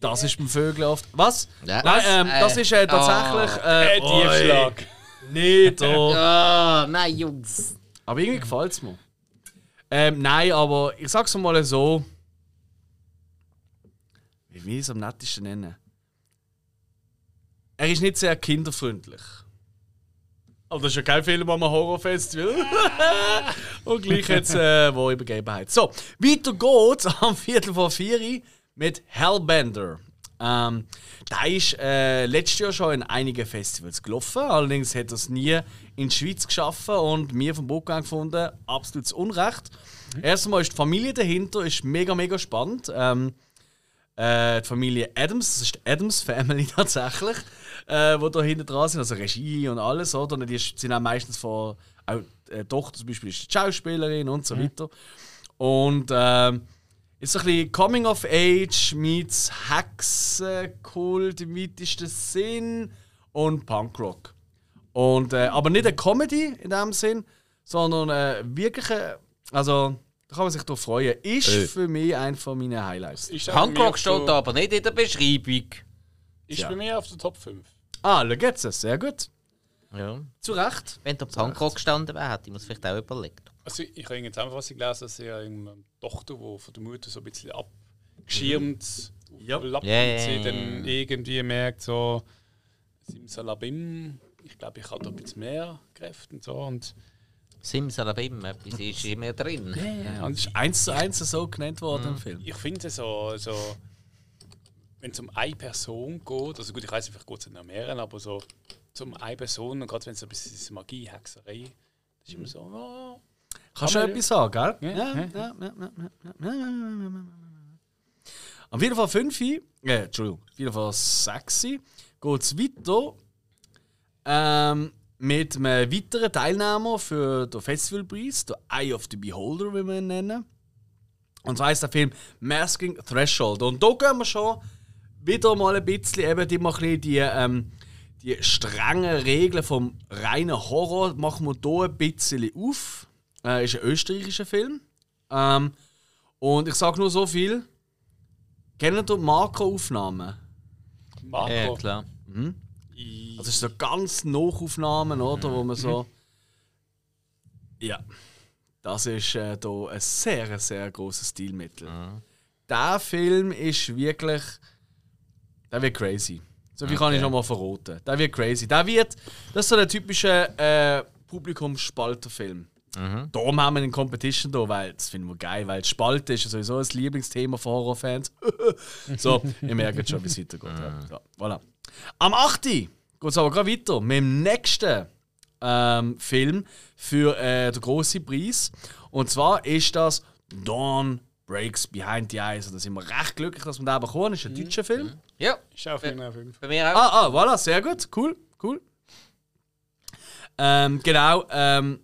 das ist beim Vögel oft. Was? Ja. Nein, ähm, Äh, das ist äh, tatsächlich. Äh, Äh, Tiefschlag. Nicht oh. *laughs* Nein, Jungs. Aber irgendwie gefällt es mir. Ähm, nein, aber ich sag's mal so. Wie will ich es am nettesten nennen? Er ist nicht sehr kinderfreundlich. Aber das ist ja kein Film am Horrorfestival. *laughs* Und gleich jetzt äh, wo Übergebenheit. So, weiter geht's *laughs* am Viertel vor vier mit Hellbender. Ähm, der ist äh, letztes Jahr schon in einigen Festivals gelaufen. Allerdings hat er es nie in die Schweiz geschaffen und wir vom Bookgang gefunden, absolutes Unrecht. Erstmal ist die Familie dahinter, ist mega, mega spannend. Ähm, äh, die Familie Adams, das ist die Adams Family *laughs* tatsächlich, äh, wo da hinten dran sind, also Regie und alles, oder? Und die sind auch meistens von, auch äh, die Tochter zum Beispiel ist die Schauspielerin und so weiter. Und ähm, ist so ein bisschen Coming of Age meets Hexenkult im weitesten Sinn und Punkrock. Und, äh, aber nicht eine Comedy in dem Sinn, sondern äh, wirklich, eine- also da kann man sich drauf freuen. Ist für mich einer von meinen Highlights. Punkrock steht da aber nicht in der Beschreibung. Ist Ja. bei mir auf der Top 5. Ah, da geht's es. Sehr gut. Ja. Zu Recht. Wenn der Punkrock gestanden wäre, hätte ich mir das vielleicht auch überlegt. Also ich habe eine Zusammenfassung gelesen, dass sie eine Tochter, die von der Mutter so ein bisschen abgeschirmt Ja. lappt Ja, ja, und sie ja, dann irgendwie merkt, so Simsalabim, ich Ich glaube, ich habe da ein bisschen mehr Kräfte und so. Und, Simsalabim, etwas ist immer drin. ja, und Ist eins zu eins so genannt worden im Film. ich finde so, so wenn es um eine Person geht, also gut, ich weiß vielleicht geht es noch mehr, aber so um eine Person und gerade wenn es so ein bisschen diese Magie, Hexerei, das ist immer so, oh, Kannst du Kann man- etwas sagen, gell? Ja, ja, ja. ja, ja, ja, ja, ja, ja, ja. Auf jeden Fall 5, äh, Entschuldigung, auf jeden Fall 6 geht es weiter ähm, mit einem weiteren Teilnehmer für den Festivalpreis, der Eye of the Beholder, wie wir ihn nennen. Und zwar heißt der Film Masking Threshold. Und da gehen wir schon wieder mal ein bisschen eben die, mal ein bisschen die, ähm, die strengen Regeln vom reinen Horror machen wir hier ein bisschen auf. Äh, ist ein österreichischer Film. Ähm, und ich sage nur so viel. Kennen ihr Makroaufnahmen? Marco. Ja, klar. ich- Also es ist so ganz Nachaufnahmen, oder? Wo man so. Ja. Das ist äh, da ein sehr, sehr großes Stilmittel. Der Film ist wirklich. Der wird crazy. So viel kann ich Okay. schon mal verraten. Der wird crazy. Der wird. Das ist so der typische äh, Publikumsspalterfilm. Darum haben wir eine Competition da, weil das finden wir geil, weil Spalte ist ja sowieso ein Lieblingsthema von Horrorfans. *laughs* so, ihr merkt schon, wie es weitergeht. Ja. Ja, voilà. Am 8. geht es aber gerade weiter mit dem nächsten ähm, Film für äh, den grossen Preis. Und zwar ist das Dawn Breaks Behind the Eyes. Und da sind wir recht glücklich, dass wir den bekommen. Das ist ein deutscher Film. Ja, Ist auf meiner 5. bei mir auch. Ah, ah, voilà, sehr gut. Cool, cool. Ähm, genau. Ähm,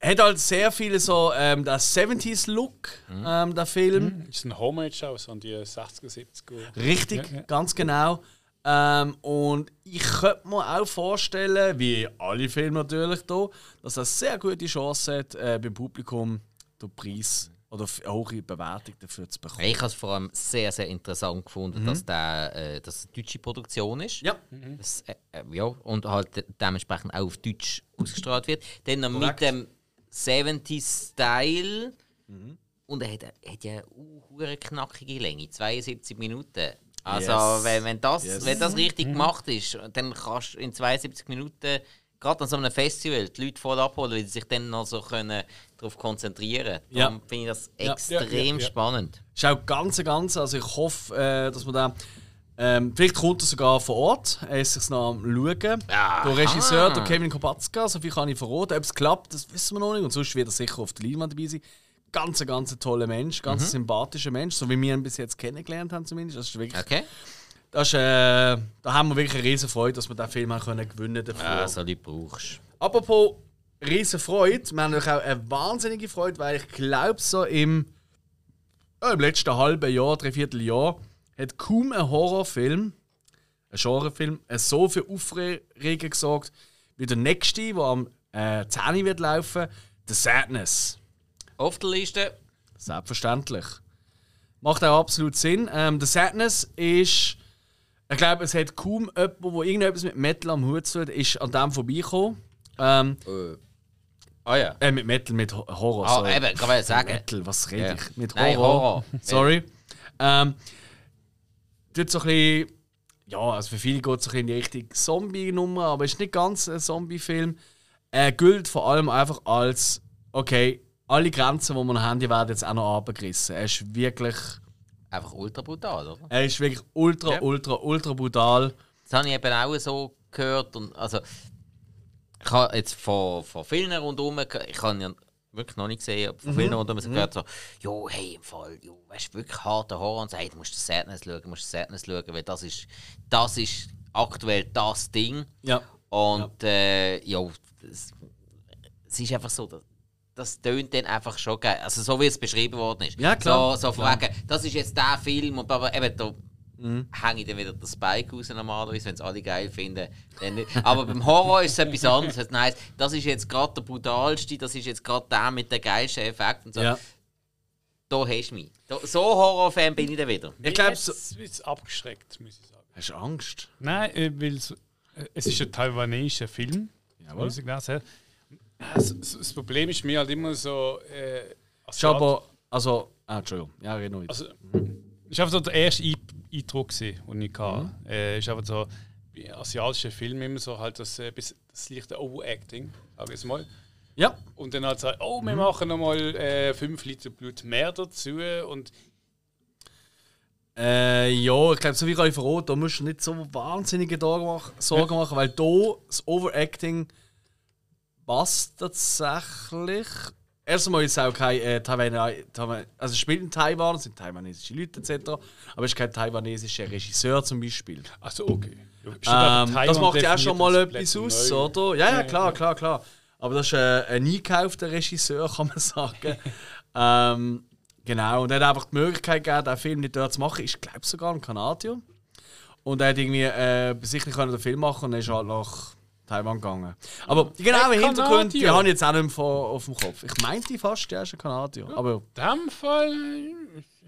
hat halt sehr viele so ähm, das 70s-Look, ähm, der Film. Ist ein Homage aus an die 60er, 70er. Richtig, Ja, ja. ganz genau. Ähm, und ich könnte mir auch vorstellen, wie alle Filme natürlich hier, dass er sehr gute Chance hat, äh, beim Publikum den Preis oder eine hohe Bewertung dafür zu bekommen. Ich habe es vor allem sehr, sehr interessant gefunden, dass der äh, dass eine deutsche Produktion ist. Ja, Das, äh, äh, ja, und halt de- dementsprechend auch auf Deutsch *laughs* ausgestrahlt wird. Dann noch mit dem 70s-Style. Und er hat, er hat ja eine hure knackige Länge, 72 Minuten. Also, Yes. wenn, wenn, das, Yes. wenn das richtig gemacht ist, dann kannst du in 72 Minuten, gerade an so einem Festival, die Leute voll abholen, weil sie sich dann noch so können darauf konzentrieren können. Ja. Finde ich das Ja. extrem Ja, ja, ja. spannend. ist auch ganz, ganz, also ich hoffe, äh, dass man da ähm, vielleicht kommt er sogar vor Ort. Er ist sich noch am Schauen. Der Regisseur, der Kevin Kopatzka, so viel kann ich verraten. Ob es klappt, das wissen wir noch nicht. Und sonst wird er sicher auf der Leinwand dabei sein. Ganz, ganz toller Mensch, ganz sympathischer Mensch, so wie wir ihn bis jetzt kennengelernt haben zumindest. Das ist wirklich, Okay? Das ist, äh, da haben wir wirklich eine riesen Freude, dass wir diesen Film auch können gewinnen dafür. Ja, so Leute brauchst Apropos riesen Freude, wir haben natürlich auch eine wahnsinnige Freude, weil ich glaube, so im, ja, im letzten halben Jahr, dreiviertel Jahr, hat kaum ein Horrorfilm, ein Genrefilm, äh, so viel Aufregung gesorgt wie der nächste, der am äh, 10. wird laufen, The Sadness. Auf der Liste. Selbstverständlich. Macht auch absolut Sinn. Ähm, The Sadness ist. Ich glaube, es hat kaum jemand, der irgendetwas mit Metal am Hut zu hat, ist an dem vorbeigekommen. Ähm, Ah ja. äh, mit Metal, mit Ho- Horror. Ah, sorry. eben, kann man ja sagen. Metal, was rede Ja. ich? Mit Horror. Nein, Horror. *laughs* Sorry. Ähm, tut so ein bisschen. Ja, also für viele geht es so ein bisschen in die Richtung Zombie-Nummer, aber es ist nicht ganz ein Zombie-Film. Er gilt vor allem einfach als, okay, alle Grenzen, die wir haben, die werden jetzt auch noch abgerissen. Er ist wirklich, Einfach ultra brutal, oder? er ist wirklich ultra, Ja. ultra, ultra brutal. Das habe ich eben auch so gehört. Und also, ich habe jetzt von, von vielen rundherum, ich habe ja wirklich noch nicht gesehen, aber von vielen rundherum so gehört, so, jo, hey, im Fall, jo, weißt du, wirklich harter Horror und so, hey, du musst das Sadness schauen, du musst das Sadness schauen, weil das ist, das ist aktuell das Ding. Ja. Und äh, ja, es, es ist einfach so, das, das tönt dann einfach schon geil. Also so wie es beschrieben worden ist. Ja, klar. So, so von Klar. wegen, das ist jetzt der Film, und aber eben da Mhm. hänge ich dann wieder den Spike raus normalerweise, wenn es alle geil finden. Aber beim Horror ist es etwas anderes. Das heisst, das ist jetzt gerade der brutalste, das ist jetzt gerade der mit den geilsten Effekten. Und so. ja. Da hast du mich. Da, so Horrorfan bin ich dann wieder. Ich glaube, so, Es ist abgeschreckt, muss ich sagen. hast du Angst? Nein, äh, weil es, äh, es ist ein taiwanesischer Film. Jawohl. Muss ich gelesen. Das, das das Problem ist mir halt immer so. Äh, Ist aber, also, ah, Entschuldigung, ja, red noch weiter. Also, das war einfach so der erste Eindruck, den ich hatte. Äh, ist einfach so, bei asiatischen Filmen immer so halt das, äh, bis- das leichte Overacting, sag ich jetzt mal. Ja. Und dann halt sagen, oh, wir machen nochmal äh, 5 Liter Blut mehr dazu und Äh, ja, ich glaube, so wie ich verrate, da musst du nicht so wahnsinnige Sorgen machen, Sorgen machen weil da das Overacting passt tatsächlich. Erstmal ist es auch kein äh, Taiwan, Taiwan, also spielt in Taiwan, es sind taiwanesische Leute etc. Aber es ist kein taiwanesischer Regisseur zum Beispiel. also okay. Ähm, das macht ja auch schon mal etwas aus, oder? Ja, ja, klar, klar, klar. Aber das ist äh, ein eingekaufter Regisseur, *laughs* kann man sagen. ähm, genau, und er hat einfach die Möglichkeit gegeben, den Film nicht dort zu machen. Ich glaube sogar ein Kanadier. Und er hat irgendwie äh, besichtlich können den Film machen und er ist halt nach Taiwan gegangen. Aber die genauen Hintergründe, die habe ich jetzt auch nicht mehr auf dem Kopf. Ich meinte fast, der ist ein Kanadier. Aber In dem Fall.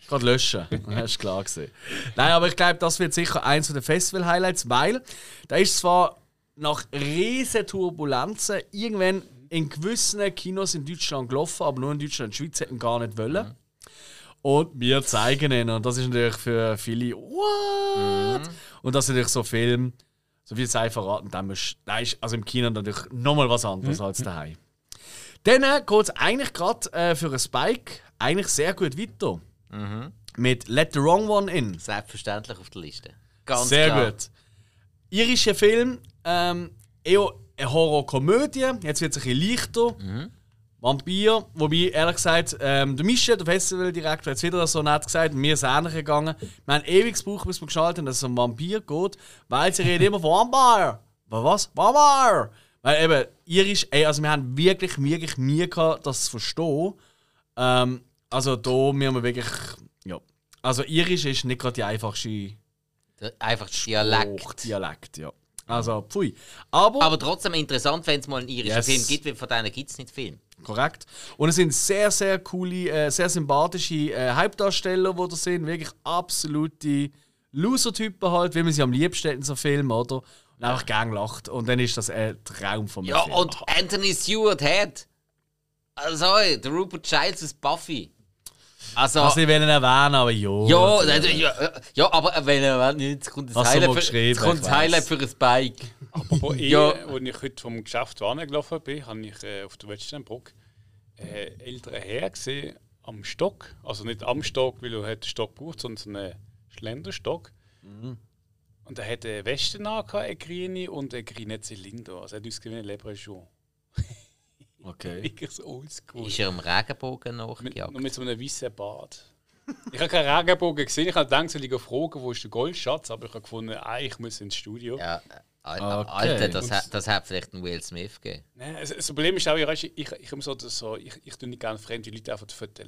Gerade löschen. *laughs* Das ist klar gesehen. Nein, aber ich glaube, das wird sicher eins der Festival-Highlights, weil da ist zwar nach riesen Turbulenzen irgendwann in gewissen Kinos in Deutschland gelaufen, aber nur in Deutschland und Schweiz hätten gar nicht wollen. Und wir zeigen ihn. Und das ist natürlich für viele What? Und das ist natürlich so ein Film, so viel sei verraten, dann musst, da ist also im Kino natürlich nochmal was anderes als daheim. Dann äh, geht es eigentlich gerade äh, für einen Spike eigentlich sehr gut weiter. Mit Let the Wrong One In. Selbstverständlich auf der Liste. Ganz Sehr klar. gut. Irischer Film, ähm, eher eine Horrorkomödie. Jetzt wird es ein bisschen leichter. Vampir, wobei, ehrlich gesagt, ähm, der Mischa, der Festivaldirektor, hat es wieder so nett gesagt, mir ist ähnlich gegangen. Wir haben ewig gebraucht, bis wir geschaltet haben, dass es um Vampir geht, weil sie reden immer von Vampire. Was? Vampire! Weil eben, irisch, ey, also wir haben wirklich, wirklich Mühe gehabt, das zu verstehen. Ähm, also da müssen wir wirklich, ja. Also irisch ist nicht gerade die einfachste Der- Einfach Dialekt. Spruchdialekt, ja. Also, pfui. Aber, Aber trotzdem interessant, wenn es mal einen irischen Yes. Film gibt, weil von denen gibt es nicht viel. Korrekt. Und es sind sehr, sehr coole, äh, sehr sympathische äh, Hauptdarsteller, die da sind. Wirklich absolute Loser-Typen halt, wie man sie am liebsten hat in so Filmen, oder? Und einfach gern lacht. Und dann ist das ein Traum von mir. Ja, und Anthony Stewart Head. Also, der Rupert Giles ist Buffy. Also, Was ich wollen erwähnen, aber ja. ja, äh, ja, ja, aber wenn er nicht, jetzt kommt das Hast du mal Highlight, für, geschrieben, jetzt kommt ich das Highlight für ein Spike. Apropos *laughs* Ehe, Ja. als ich heute vom Geschäft gelaufen bin, habe ich äh, auf der Wettsteinbrücke äh, älteren Herr gesehen am Stock. Also nicht am Stock, weil er hat den Stock gebraucht, sondern so einen Schlenderstock. Mhm. Und er hatte eine Weste an, eine grüne und einen grünen Zylinder. Also er hat ausgesehen wie ein Leprechaun. *laughs* Okay. Wirklich so oldschool. Ist er im Regenbogen nachgejagt? nur mit so einem weißen Bart. Ich habe keinen Regenbogen gesehen. Ich habe gedacht, soll ich fragen, wo ist der Goldschatz? Aber ich habe gefunden, ah, ich muss ins Studio. Ja, äh, Al- Okay. Alter, das, hat- das hat vielleicht einen Will Smith gegeben. Nein, das, das Problem ist auch, ich, ich, ich, ich, so, so, ich, ich tue nicht gerne fremde Leute einfach die Fotos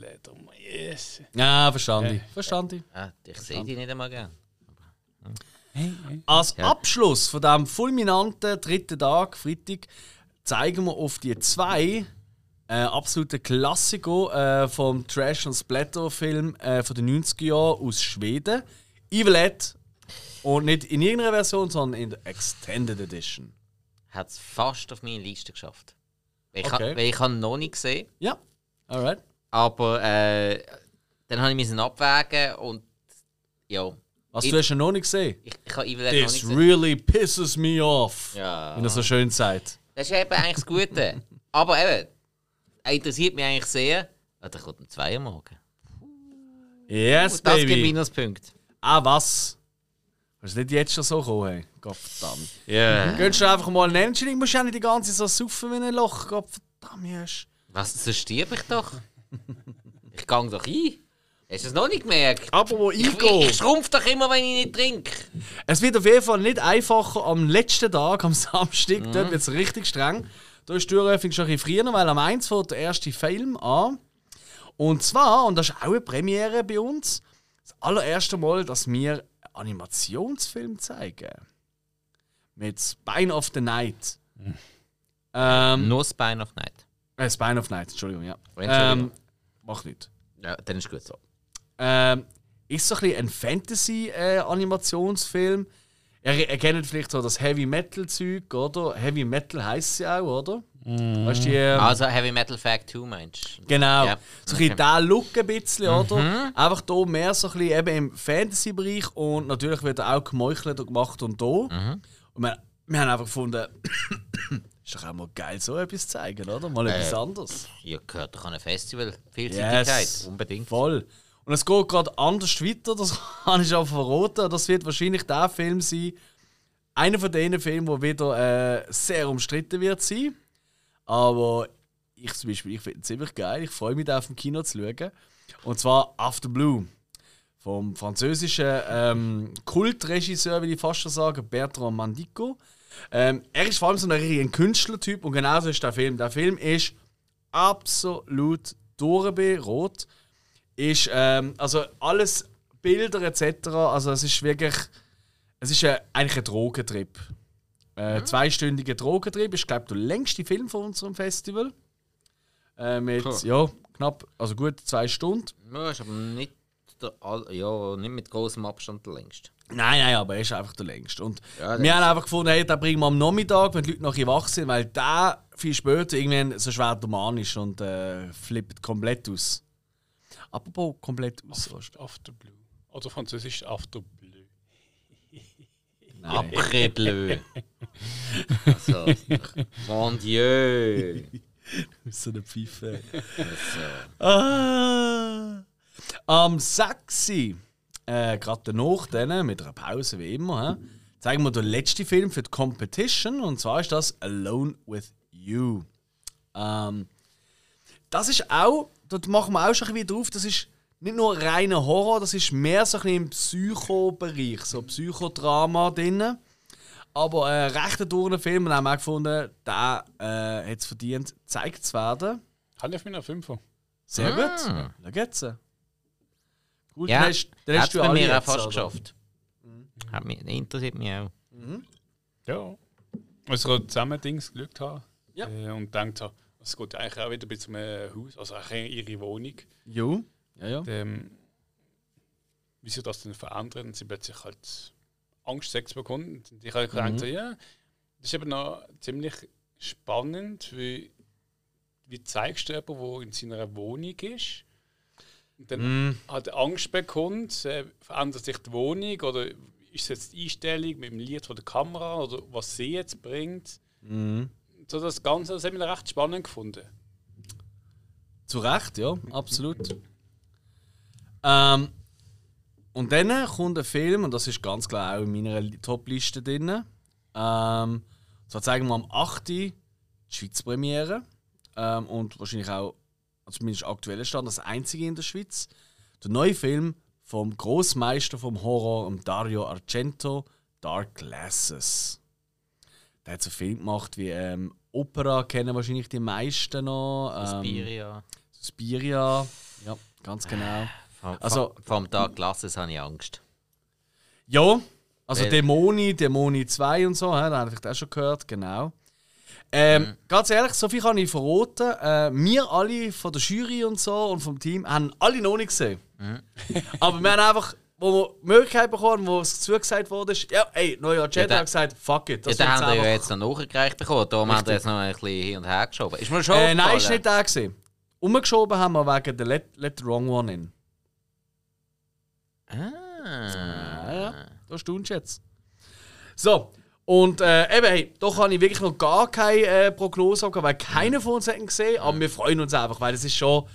yes. Ja, verstanden. Verstanden. Ah, ich sehe die nicht einmal gern. Als Ja. Abschluss von diesem fulminanten dritten Tag, Freitag, zeigen wir auf die zwei äh, absoluten Klassiker äh, vom Trash- und Splatter-Film äh, von den 90er Jahren aus Schweden. Evil Ed. Und nicht in irgendeiner Version, sondern in der Extended Edition. Hat es fast auf meine Liste geschafft. Ich, Okay. ha, weil ich habe ihn noch nicht gesehen, Ja, alright. aber äh, dann habe ich müssen abwägen und ja, Was Ich- du hast ja noch nicht gesehen. ich, ich habe Evil Dead noch nicht This gesehen. really pisses me off. Ja. Wie er so schön sagt. Das ist eben eigentlich das Gute. aber eben, er interessiert mich eigentlich sehr. Ah, da kommt ein Zweier morgen. Yes, Das gibt baby. Minuspunkte. Ah, was? Hast du nicht jetzt schon so gekommen? Hey? Gottverdammt. Ja. Gönnst du einfach mal einen Entschuldigung, musst du auch nicht die ganze Zeit so saufen wie ein Loch. Gottverdammt. Was, so stirb ich doch? ich gang doch ein. Hast du es noch nicht gemerkt? Aber wo Ich, ich, eingehen? ich schrumpf doch immer, wenn ich nicht trinke. Es wird auf jeden Fall nicht einfacher am letzten Tag, am *laughs* Samstag. Mhm. Dort wird es richtig streng. Da ist die Türöffnung schon ein bisschen früher, weil am 1 fängt der erste Film an. Und zwar, und das ist auch eine Premiere bei uns, das allererste Mal, dass wir einen Animationsfilm zeigen. Mit Spine of the Night. Mhm. Ähm, Nur Spine of Night. äh, Spine of Night, Entschuldigung, ja. Entschuldigung. Ähm, mach nicht. Ja, dann ist gut so. Ähm, ist so ein, bisschen ein Fantasy-Animationsfilm. Ihr, ihr kennt vielleicht so das Heavy Metal-Zeug, oder? Heavy Metal heisst sie auch, oder? Weißt du, die, ähm, Also Heavy Metal Fact 2 meinst du? Genau. Ja. So ein bisschen Okay. der Look ein bisschen, oder? Einfach hier mehr so ein bisschen eben im Fantasy-Bereich und natürlich wird er auch gemeuchelt und gemacht und da. Und wir, wir haben einfach gefunden, *coughs* ist doch auch mal geil, so etwas zu zeigen, oder? Mal etwas Äh, anderes. Ihr gehört doch an ein Festival. Vielseitigkeit, Yes. unbedingt. Voll. Und es geht gerade anders weiter, das *laughs* kann ich auch verraten. Das wird wahrscheinlich der Film sein, einer von den Filmen, der wieder äh, sehr umstritten wird sein. Aber ich zum Beispiel, ich finde ihn ziemlich geil. Ich freue mich, auf dem Kino zu schauen. Und zwar After Blue. Vom französischen ähm, Kultregisseur, will ich fast schon sagen, Bertrand Mandico. Ähm, er ist vor allem so ein, Künstlertyp und genauso ist der Film. Der Film ist absolut durchberot. Ist, ähm, also alles Bilder etc. Also es ist wirklich, es ist äh, eigentlich ein Drogentrip. Äh, Zweistündiger Drogentrip ist, glaube ich, der längste Film von unserem Festival. Äh, mit, Cool. ja, knapp, also gut zwei Stunden. Ja, ist aber nicht, der, ja, nicht mit großem Abstand der längste. Nein, nein, aber er ist einfach der längste. Und Ja, der wir haben einfach gefunden, hey, den bringen wir am Nachmittag, wenn die Leute noch wach sind, weil der viel später irgendwann so schwer normal ist und äh, flippt komplett aus. Apropos komplett aus. After, After Blue. Oder französisch After Blue. Après bleu. *laughs* also, mon Dieu. So eine Pfeife. Also, Ah. Am 6. Äh, gerade danach, dann, mit einer Pause wie immer, hä, zeigen wir den letzten Film für die Competition und zwar ist das Alone with You. Ähm, das ist auch, dort machen wir auch schon ein bisschen drauf, das ist nicht nur reiner Horror, das ist mehr so ein bisschen im Psycho-Bereich, so Psychodrama drin. Aber äh, recht ein durcher Film und haben wir auch gefunden, der äh, hat es verdient, gezeigt zu werden. Hat auf meiner Fünfer. Sehr Ah. gut. Da geht's. Gut, ja, dann hast, dann hat hast du bei mir auch fast oder? geschafft. Hat mich, interessiert mich auch. Ja. Als ich gerade zusammen Dings geschaut habe Ja. äh, und gedacht habe, es geht eigentlich auch wieder bis zum äh, Haus, also eigentlich ihre Wohnung. Jo. Ja, ja. Ähm, wie sich das dann verändert und sie plötzlich halt Angst Sex bekommen. Und ich habe gedacht, so, ja, das ist eben noch ziemlich spannend, wie, wie zeigst du jemanden, der in seiner Wohnung ist und dann hat Angst bekommt, äh, verändert sich die Wohnung oder ist es jetzt die Einstellung mit dem Licht von der Kamera oder was sie jetzt bringt. So das Ganze das habe ich recht spannend gefunden. Zu Recht, ja, absolut. Ähm, und dann kommt ein Film, und das ist ganz klar auch in meiner Top-Liste drin. Ähm, so zeigen wir am 8. die Schweiz Premiere. Ähm, und wahrscheinlich auch, also zumindest aktueller Stand, das einzige in der Schweiz. Der neue Film vom Großmeister vom Horror, Dario Argento, Dark Glasses. Der hat so Film gemacht wie ähm, Opera, kennen wahrscheinlich die meisten noch. Ähm, Spiria. Spiria, ja, ganz genau. Vom, Also- vom, Tag Glasses habe ich Angst. Ja, also Weil- Dämoni, Dämoni 2 und so, hä, da habe ich das schon gehört, genau. Ähm, Ganz ehrlich, so viel kann ich verraten. Äh, wir alle von der Jury und so und vom Team haben alle noch nicht gesehen. Aber wir haben einfach, wo wir die Möglichkeit bekommen, wo es zugesagt wurde, ist, ja, ey, neuer Jedi da- hat gesagt, fuck it. Ja, Das den wird's haben wir ja jetzt noch nachgereicht bekommen. Darum haben wir jetzt noch ein bisschen hin und her geschoben. Ist mir schon Äh, nein, ist nicht der gesehen. Umgeschoben haben wir wegen der Let, Let the Wrong One in. Ah. Ja, ja, da staunst du jetzt. So, und äh, eben, hey, da kann ich wirklich noch gar keine äh, Prognose haben, weil keiner von uns hat ihn gesehen, aber wir freuen uns einfach, weil es ist schon,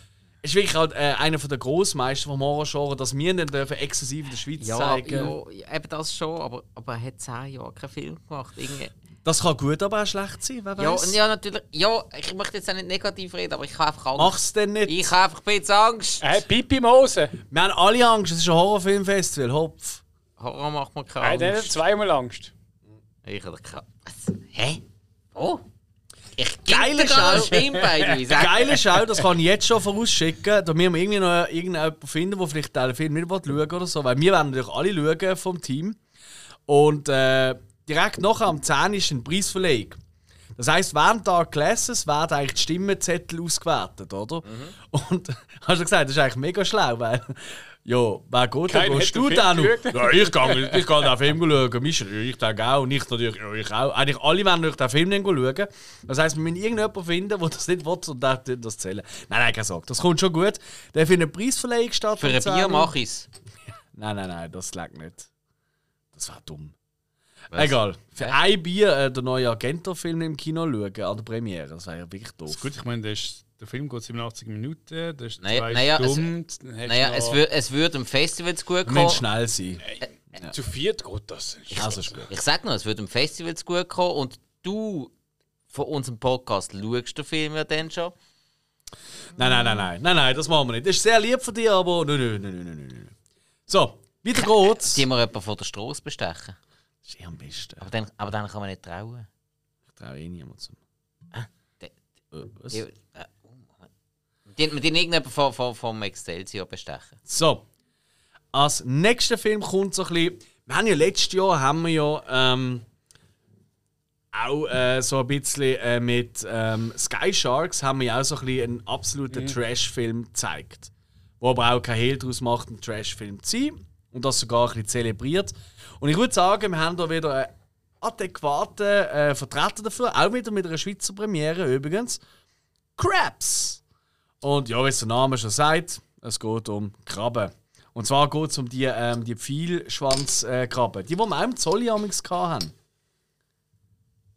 ist wirklich halt äh, einer von der Großmeister vom Horrorgenre, dass wir ihn dann dürfen exklusiv in der Schweiz Ja, zeigen. ja, eben das schon, aber, aber er hat zehn Jahre keinen Film gemacht. Irgendwie. Das kann gut, aber auch schlecht sein, wer Ja, weiß. ja, natürlich. Ja, ich möchte jetzt auch nicht negativ reden, aber ich habe einfach Angst. Mach's denn nicht. Ich habe einfach ein bisschen Angst. Hey, Pipi Mose! Wir haben alle Angst, es ist ein Horrorfilmfestival, Hopf. Horror macht Hey, keine der hat Angst. zweimal Angst. Ich habe keine Was? Hä? Oh? Ich Geile Schau. Film bei dir. *laughs* Sag- Geil ist auch, das kann ich jetzt schon vorausschicken, da müssen wir irgendwie noch irgendjemanden finden, der vielleicht den Film nicht schauen will oder so, weil wir werden natürlich alle schauen vom Team. Und äh, direkt nachher am 10. ist ein Preisverleihung. Das heisst, während Dark Classes werden eigentlich die Stimmenzettel ausgewertet, oder? Und *laughs* hast du gesagt, das ist eigentlich mega schlau, weil ja, wer geht, dann Keiner gehst du dann noch. Ja, ich gehe ich gehe den Film schauen, Mischa, ich denke auch, und ich natürlich, ja, ich auch. Eigentlich alle werden durch den Film dann schauen. Das heisst, wir müssen irgendjemanden finden, der das nicht will und der das zählen. Nein, nein, keine Sorge, das kommt schon gut. Der findet eine Preisverleihung statt. Für ein 10. Bier mache ich es. *laughs* Nein, nein, nein, das lag nicht. Das war dumm. Egal. Für ein Bier äh, den neuen Argento-Film im Kino schauen, an der Premiere. Das wäre ja wirklich doof. Gut, ich meine, der, ist, der Film geht 87 Minuten, das ist Naja, zwei naja, es- Stunden. du Naja, es, wür, es würde dem Festival zu gut kommen. schnell sein. Zu viert geht das. Also ist gut. Ich sag nur, es würde dem Festival zu gut kommen und du von unserem Podcast schaust den Film ja dann schon. Nein, nein, nein, nein, nein, nein, das machen wir nicht. Das ist sehr lieb von dir, aber nein, nein, nein, nein, nein, nein. So, weiter geht's. Die wir jemanden von der Straße bestechen. Das ist eh am besten. Aber dann, aber dann kann man nicht trauen. Ich traue eh niemand zum. Der- Äh, was? Die, äh, oh, Moment. Die, die irgendjemanden von, von, vom Excelsior bestechen. So, als nächster Film kommt so ein bisschen. Wir haben ja letztes Jahr haben wir ja ähm, auch äh, so ein bisschen äh, mit ähm, Sky Sharks haben wir ja auch so ein bisschen einen absoluten Trash-Film gezeigt. Wo aber auch kein Hehl daraus macht, ein Trash-Film zu sein. Und das sogar ein bisschen zelebriert. Und ich würde sagen, wir haben da wieder einen adäquaten äh, Vertreter dafür. Auch wieder mit einer Schweizer Premiere übrigens. Crabs! Und ja, wie es der Name schon sagt, es geht um Krabben. Und zwar geht es um die, ähm, die Pfeilschwanzkrabben. die, die wir auch im Zolli hatten.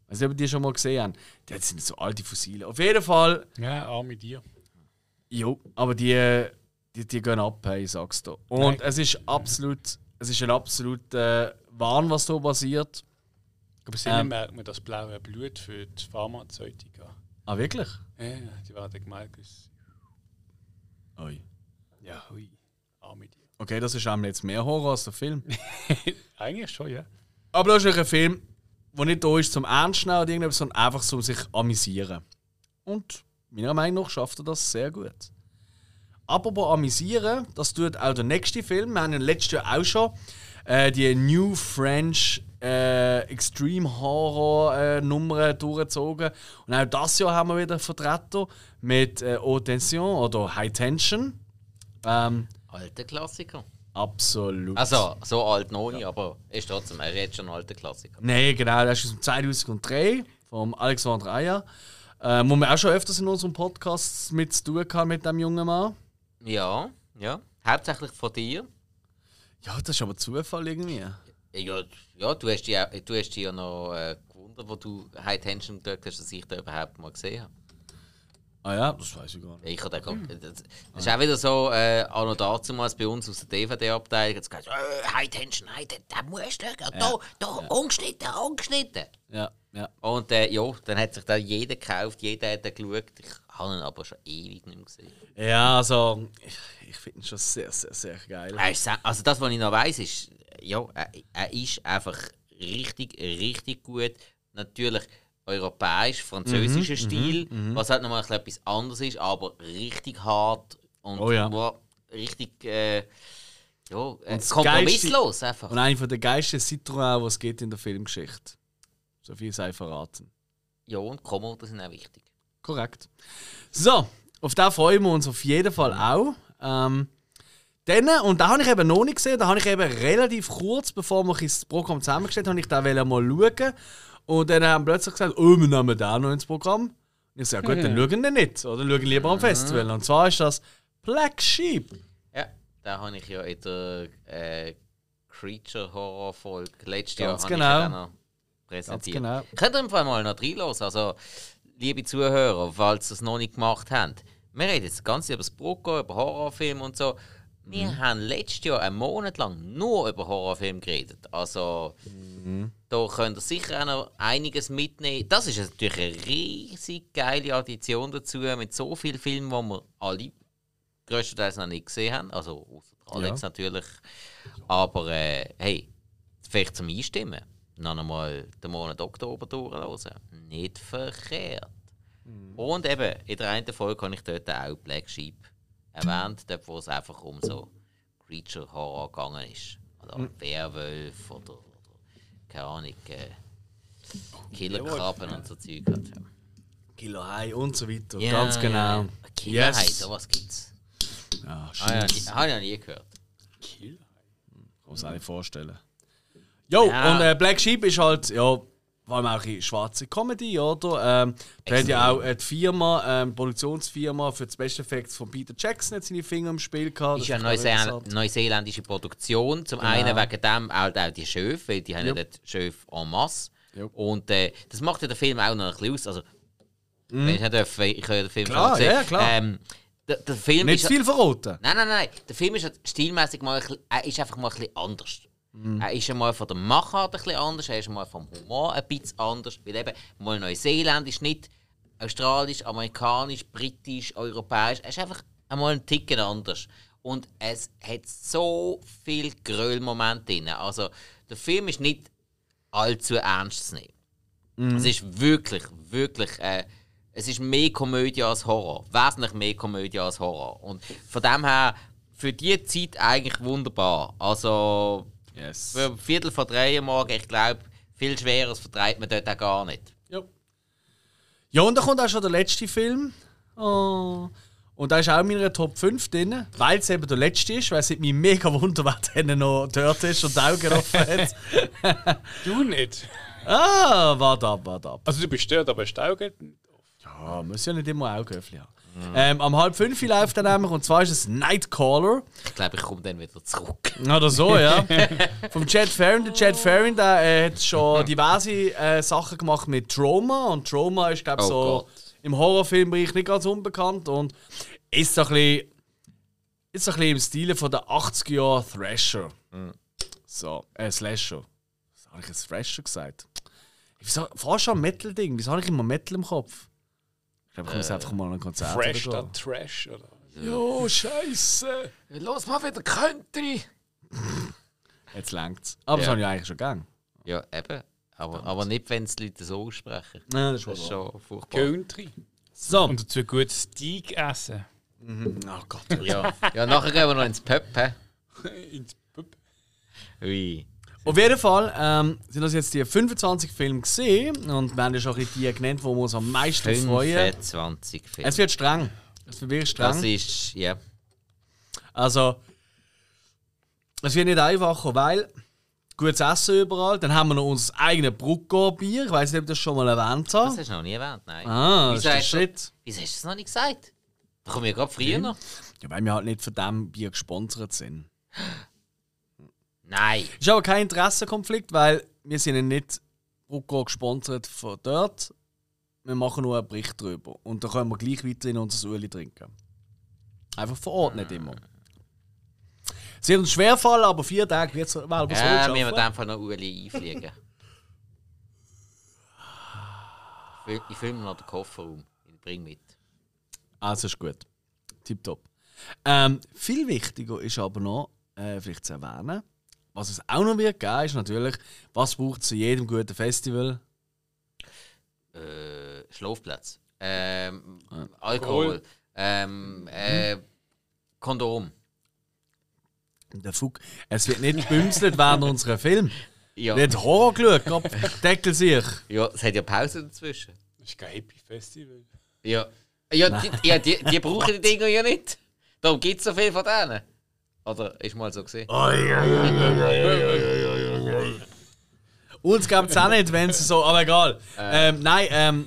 Weiß nicht, ob die schon mal gesehen haben. Die sind so alte Fossile. Auf jeden Fall, Ja, arme dir. jo, aber die, die, die gehen ab, hey, ich sag's dir. Und Nein. es ist absolut, es ist ein absoluter Wahn, was hier passiert. Aber sie ähm. Merkt man das blaue Blut für die Pharmazeutika. Ah, wirklich? Ja, die werden gemeint. Oi. Ja, hui. Arme dir. Okay, das ist einmal jetzt mehr Horror als der Film. *laughs* Eigentlich schon, ja. Aber das ist ein Film, der nicht da ist zum Ernst nehmen oder irgendetwas, sondern einfach zum sich amüsieren. Und meiner Meinung nach schafft er das sehr gut. Apropos amüsieren, das tut auch der nächste Film. Wir haben ja letztes Jahr auch schon äh, die New French äh, Extreme Horror äh, Nummern durchgezogen. Und auch das Jahr haben wir wieder Vertreter mit äh, Haute Tension oder High Tension. Ähm, Alter Klassiker. absolut. Also, so alt noch nicht, aber ist trotzdem, er ist schon ein alter Klassiker. Nein, genau, das ist aus dem 2003 vom Alexander Ayer. Äh, wo wir auch schon öfters in unserem Podcast mit zu tun hatten mit dem jungen Mann. Ja, ja. Hauptsächlich von dir. Ja, das ist aber Zufall irgendwie. Ja, ja du, hast dich, auch- du hast dich ja noch äh, gewundert, wo du High Tension geschaut hast, dass ich da überhaupt mal gesehen habe. Ah ja, das weiß ich gar nicht. Ich habe den das, das ist auch wieder so, äh, auch noch damals bei uns aus der DVD-Abteilung, jetzt gesagt, äh, High Tension, High Tension, da musst du schauen, da, da, ungeschnitten, ungeschnitten. Ja, ja. Und äh, ja, dann hat sich da jeder gekauft, jeder hat den geschaut. Ich habe ihn aber schon ewig nicht mehr gesehen. Ja, also, ich, ich finde ihn schon sehr, sehr, sehr geil. Ist Also das, was ich noch weiss, ist, ja, er, er ist einfach richtig, richtig gut. Natürlich europäisch, französischer Stil, was halt nochmal etwas anderes ist, aber richtig hart und Oh ja. wow, richtig äh, ja, äh, das kompromisslos einfach. Und einer der geilsten Citroën, was es gibt in der Filmgeschichte. So viel sei verraten. Ja, und Komodo sind auch wichtig. Korrekt. So, auf den freuen wir uns auf jeden Fall auch. Ähm, dann, und da habe ich eben noch nicht gesehen, da habe ich eben relativ kurz, bevor wir das Programm zusammengestellt haben, ich da wollte mal schauen. Und dann haben plötzlich gesagt, oh, wir nehmen den noch ins Programm. Und ich sage, ja, gut, dann schauen wir nicht. Oder schauen lieber am Festival. Und zwar ist das Black Sheep. Ja, da habe ich ja in der äh, Creature-Horror-Folge letztes Jahr Ganz habe genau. Ja präsentiert. genau. Könnt ihr im Fall mal noch reinlassen? Also, liebe Zuhörer, falls ihr es noch nicht gemacht habt, wir reden jetzt ganz über das Brocco, über Horrorfilme und so. Wir Mhm. haben letztes Jahr einen Monat lang nur über Horrorfilme geredet. Also, Mhm. da könnt ihr sicher auch noch einiges mitnehmen. Das ist natürlich eine riesig geile Addition dazu, mit so vielen Filmen, die wir alle größtenteils noch nicht gesehen haben. Also, außer Alex natürlich. Aber äh, hey, vielleicht zum Einstimmen. Noch einmal den Monat Oktober durchhören. Nicht verkehrt. Und eben, in der einen Folge habe ich dort auch Black Sheep erwähnt, dort wo es einfach um so Creature-Horror gegangen ist. Oder Werwolf oder, oder keine Ahnung, äh, Killerkrabben und so Zeug. Hat, ja. Killer High und so weiter. Ja, Ganz genau. Ja, ja. Killer Yes. sowas gibt's. Ja, Ah, ja, shit. die- habe ich noch nie gehört. Kill. Kann man sich nicht vorstellen. Jo, Ja. und äh, Black Sheep ist halt, ja, vor allem auch in schwarze Comedy, oder? Ähm, da hat ja auch äh, die Firma, ähm, die Produktionsfirma für die Special Effects von Peter Jackson hat seine Finger im Spiel gehabt. ist Das ja auch Neuseel neuseeländische Produktion. Zum Genau. einen wegen dem auch, auch die Schöf, weil die haben ja Jupp. dort Schöf en masse. Jupp. Und äh, das macht ja den Film auch noch ein bisschen aus. Also, wenn ich nicht darf, ich ja den Film. Klar, schon ja, ja, klar. Ähm, der, der Film Nicht ist viel verraten. Nein, nein, nein. Der Film ist halt stilmäßig mal ein bisschen, er ist einfach mal ein bisschen anders. Mhm. Er ist einmal von der Machart ein bisschen anders, er ist einmal vom Humor ein bisschen anders. Weil eben mal Neuseeländisch, nicht australisch, amerikanisch, britisch, europäisch. Er ist einfach einmal ein Ticken anders. Und es hat so viel Gröllmomente drin. Also der Film ist nicht allzu ernst zu nehmen. Es ist wirklich, wirklich. Äh, es ist mehr Komödie als Horror. Wesentlich mehr Komödie als Horror. Und von dem her, für die Zeit eigentlich wunderbar. Also, Yes. für ein Viertel vor drei am Morgen, ich glaube, viel Schweres vertreibt man dort auch gar nicht. Ja. ja, und da kommt auch schon der letzte Film. Oh. Und da ist auch in meiner Top 5 drin, weil es eben der letzte ist, weil es mich mega wunder, wer dann noch dort ist und die Augen offen hat. *laughs* Du nicht. ah, warte ab, warte ab. Also du bist dort, aber hast du Augen? Ja, muss ja nicht immer Augenöffnen haben. Ähm, am halb fünf läuft dann nämlich, und zwar ist es Nightcaller. Ich glaube, ich komme dann wieder zurück. *laughs* Oder so, ja. *laughs* Vom Chad Farron. Der Chad Farron der, äh, hat schon diverse äh, Sachen gemacht mit Trauma. Und Trauma ist, glaube ich, Oh so Gott. im Horrorfilmbereich nicht ganz unbekannt. Und ist so ein bisschen, ist so ein bisschen im Stile von der 80er Jahre Thrasher. So, äh, Slasher. Was habe ich jetzt Thrasher gesagt? Wieso, fast schon ein Metal-Ding. Wieso habe ich immer Metal im Kopf? Ich glaube, ich muss einfach mal an ein Konzert Fresh oder statt. Trash, oder? Jo, Scheiße. Los mal wieder Country! *laughs* Jetzt längt's. Aber das Ja. habe ich eigentlich schon gern. Ja, eben. Aber, aber nicht, wenn es die Leute so aussprechen. Nein, das ist Das ist schon schon furchtbar. Country. So. Und dazu gut Steak essen. Oh Gott. Ja. ja, nachher gehen wir noch ins hä? *laughs* Ins Pub. Ui. Auf jeden Fall ähm, sind das jetzt die 25 Filme gesehen und wir haben ja schon die genannt, wo wir uns am meisten freuen. 25 Filme. Es wird streng. Es wird wirklich streng. Das ist, ja. Also, es wird nicht einfacher, weil gutes Essen überall. Dann haben wir noch unser eigenes Brucko-Bier. Ich weiß nicht, ob ich das schon mal erwähnt Das habe. hast du noch nie erwähnt, nein. Ah, das ist Wieso der hast du- Shit. Wieso hast du das noch nicht gesagt? Da kommen wir gerade früher noch. Ja, weil wir halt nicht von diesem Bier gesponsert sind. *gasps* Nein. Ist aber kein Interessenkonflikt, weil wir sind ja nicht Brucko gesponsert von dort. Wir machen nur einen Bericht darüber. Und dann können wir gleich weiter in unser Öli trinken. Einfach vor Ort nicht immer. Es wird uns schwerfallen, aber vier Tage wird es mal was Ja, wir müssen einfach noch Uli einfliegen. Ich füll- ich filme noch den Kofferraum. Ich bring mit. Also ist gut. Tipptopp. Ähm, viel wichtiger ist aber noch, äh, vielleicht zu erwähnen, was es auch noch wird geben, ist natürlich, was braucht es zu jedem guten Festival? Äh, Schlafplatz. Ähm, Alkohol. Ähm, äh, Kondom. Der Fuck. Es wird nicht gebümselt während *laughs* unserer Film. Ja. Nicht Horror geschaut, deckel sich. ja, es hat ja Pause dazwischen. Das ist kein Happy Festival. Ja. Ja, die, ja die, die brauchen die Dinger ja nicht. Darum gibt es so viel von denen. Oder ist mal so gesehen? *laughs* Uns gibt es auch nicht, wenn es so, aber egal. Ähm, nein, ähm,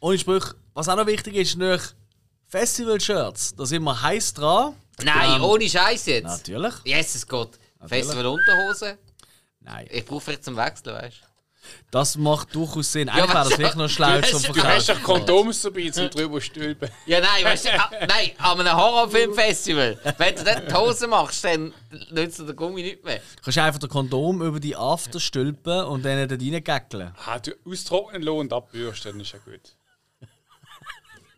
ohne Sprüche. Was auch noch wichtig ist, natürlich Festival-Shirts. Da sind wir heiß dran. Nein, Ähm, ohne Scheiß jetzt. Natürlich. Jesus Gott. Festival Unterhose. Nein. Ich brauche vielleicht zum Wechseln, weißt du? Das macht durchaus Sinn. Eigentlich was- wäre das vielleicht noch schlau Du zum hast- du Du hast Verkaufen. doch Kondoms dabei zum drüber stülpen. Ja, nein, weißt du, ah, nein, an einem Horrorfilmfestival. Wenn du dort die Hose machst, dann nützt dir der Gummi nicht mehr. Du kannst einfach den Kondom über die After stülpen und dann dort reingäckeln. Ah, du austrocknen lassen und abbürsten, ist ja gut.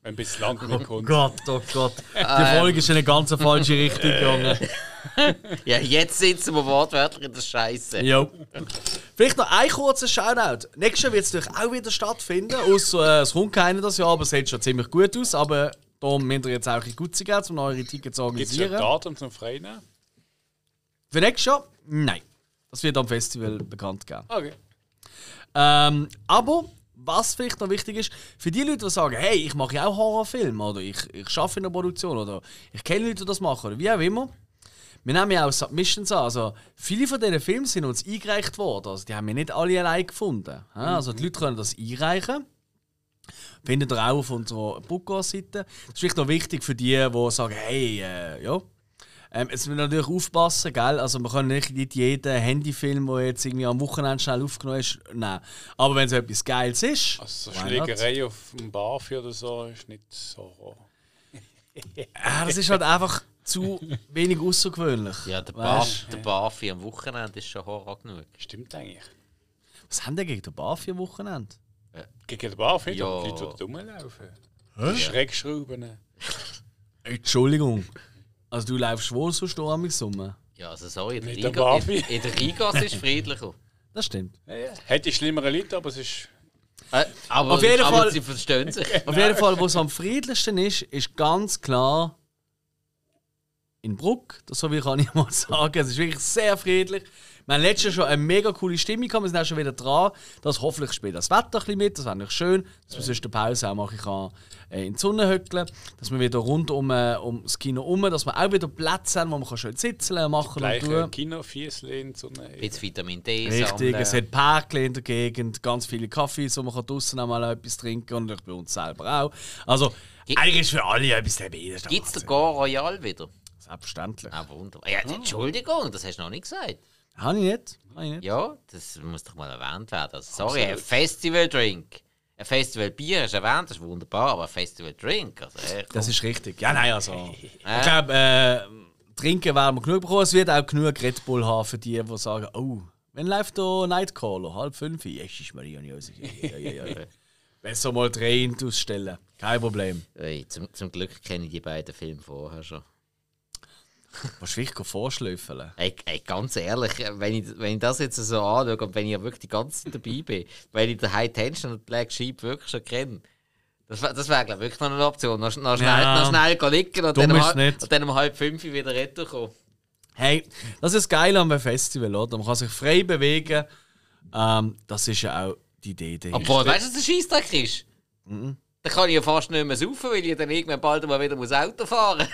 Wenn ein bisschen Land mitkommt. Gott, oh Gott. Die Folge ist in eine ganz falsche Richtung gegangen. *laughs* Ja, jetzt sitzen wir wortwörtlich in der Scheiße. Jo. Vielleicht noch ein kurzer Shoutout. Nächstes Jahr wird es natürlich auch wieder stattfinden. Ausser, äh, es kommt keiner das Jahr, aber es sieht schon ziemlich gut aus. Aber da müsst ihr jetzt auch in gut geben, um eure Tickets zu Gibt es ja organisieren. Datum zum Freinehmen? Für nächstes Jahr? Nein. Das wird am Festival bekannt geben. Okay. Ähm, aber was vielleicht noch wichtig ist, für die Leute, die sagen, hey, ich mache ja auch Horrorfilme oder ich, ich arbeite in der Produktion oder ich kenne Leute, die das machen oder wie auch immer. wir nehmen ja auch Submissions an. Also, viele von diesen Filmen sind uns eingereicht worden. Also, die haben wir nicht alle allein gefunden. Ja, Also, die Leute können das einreichen. Findet ihr auch auf unserer Podcast-Seite. Das ist vielleicht noch wichtig für die, die sagen, hey, äh, ja. Ähm, jetzt müssen wir natürlich aufpassen, gell? Also man kann nicht, jeden Handyfilm, der jetzt irgendwie am Wochenende schnell aufgenommen ist, nehmen. Aber wenn es etwas Geiles ist, Also so? Schlägerei auf dem Barfi oder so ist nicht so. *laughs* Ah, das ist halt einfach zu wenig außergewöhnlich. Ja, der, Bar, Weißt? der Barfi am Wochenende ist schon Horror genug. Stimmt eigentlich. Was haben die gegen den Bar für Wochenende? Gegen den Barfi, Ja. die Leute, die rumlaufen. Hä? Schrägschrauben. Entschuldigung. Also du läufst wohl so am rum. Ja, also sorry, in der, Nicht Riga, in, in der Rigas ist friedlicher. Das stimmt. Ja, ja. Hätte schlimmere Leute, aber es ist. Äh, aber, Auf jeden aber Fall- sie verstehen sich. *laughs* Auf jeden Fall, wo es am friedlichsten ist, ist ganz klar in Bruck. Das so wie kann ich mal *laughs* sagen. Es ist wirklich sehr friedlich. Wir haben letztes Jahr schon eine mega coole Stimmung gehabt. Wir sind auch schon wieder dran. Das hoffentlich spielt das Wetter ein bisschen mit. Das wäre natürlich schön, dass man sonst in der Pause auch machen kann, äh, in die Sonne hückeln. Dass wir wieder rund um, äh, um das Kino herum, dass wir auch wieder Plätze haben, wo man kann schön sitzen kann, machen und Gleiche tun. Kinofiesle in so einer. Ein bisschen Vitamin D Richtig, sammeln. es hat Parkli in der Gegend, ganz viele Kaffees, wo man kann draußen auch mal etwas trinken kann und bei uns selber auch. Also, Gi- eigentlich ist für alle etwas dabei. Gibt es der den Gar Royal wieder? Selbstverständlich. Ah, wunderbar. Ja, Entschuldigung, das hast du noch nicht gesagt. Habe ich nicht. Habe ich nicht. Ja, das muss doch mal erwähnt werden. Also, sorry, ein Festival-Drink. Ein Festival-Bier ist erwähnt, das ist wunderbar, aber ein Festival-Drink, also Das ist richtig. Ja, nein, also. ich glaube, äh, trinken werden wir genug bekommen. Es wird auch genug Red Bull haben für die, die sagen: Oh, wenn läuft da Nightcaller? Halb fünf? Jesus Maria, Josef. Ja, ja, ja. *laughs* so mal drei ausstellen. Kein Problem. Ey, zum, zum Glück kenne ich die beiden Filme vorher schon. Willst du wirklich vorschläufeln? Ey, ey, ganz ehrlich, wenn ich, wenn ich das jetzt so anschaue und wenn ich wirklich die ganze Zeit dabei bin, wenn ich den High Tension und Black Sheep wirklich schon kenne, das, das wäre, glaube ich, wirklich noch eine Option. Noch, noch schnell, Ja. noch schnell gehen liegen und dann, um und dann um halb fünf wieder retour kommen. Hey, das ist geil am Festival, oder? Man kann sich frei bewegen. Ähm, das ist ja auch die Idee dahinter. Obwohl, weißt du, was der Scheissdreck ist? Mhm. Da kann ich ja fast nicht mehr saufen, weil ich dann irgendwann bald mal wieder muss Auto fahren muss.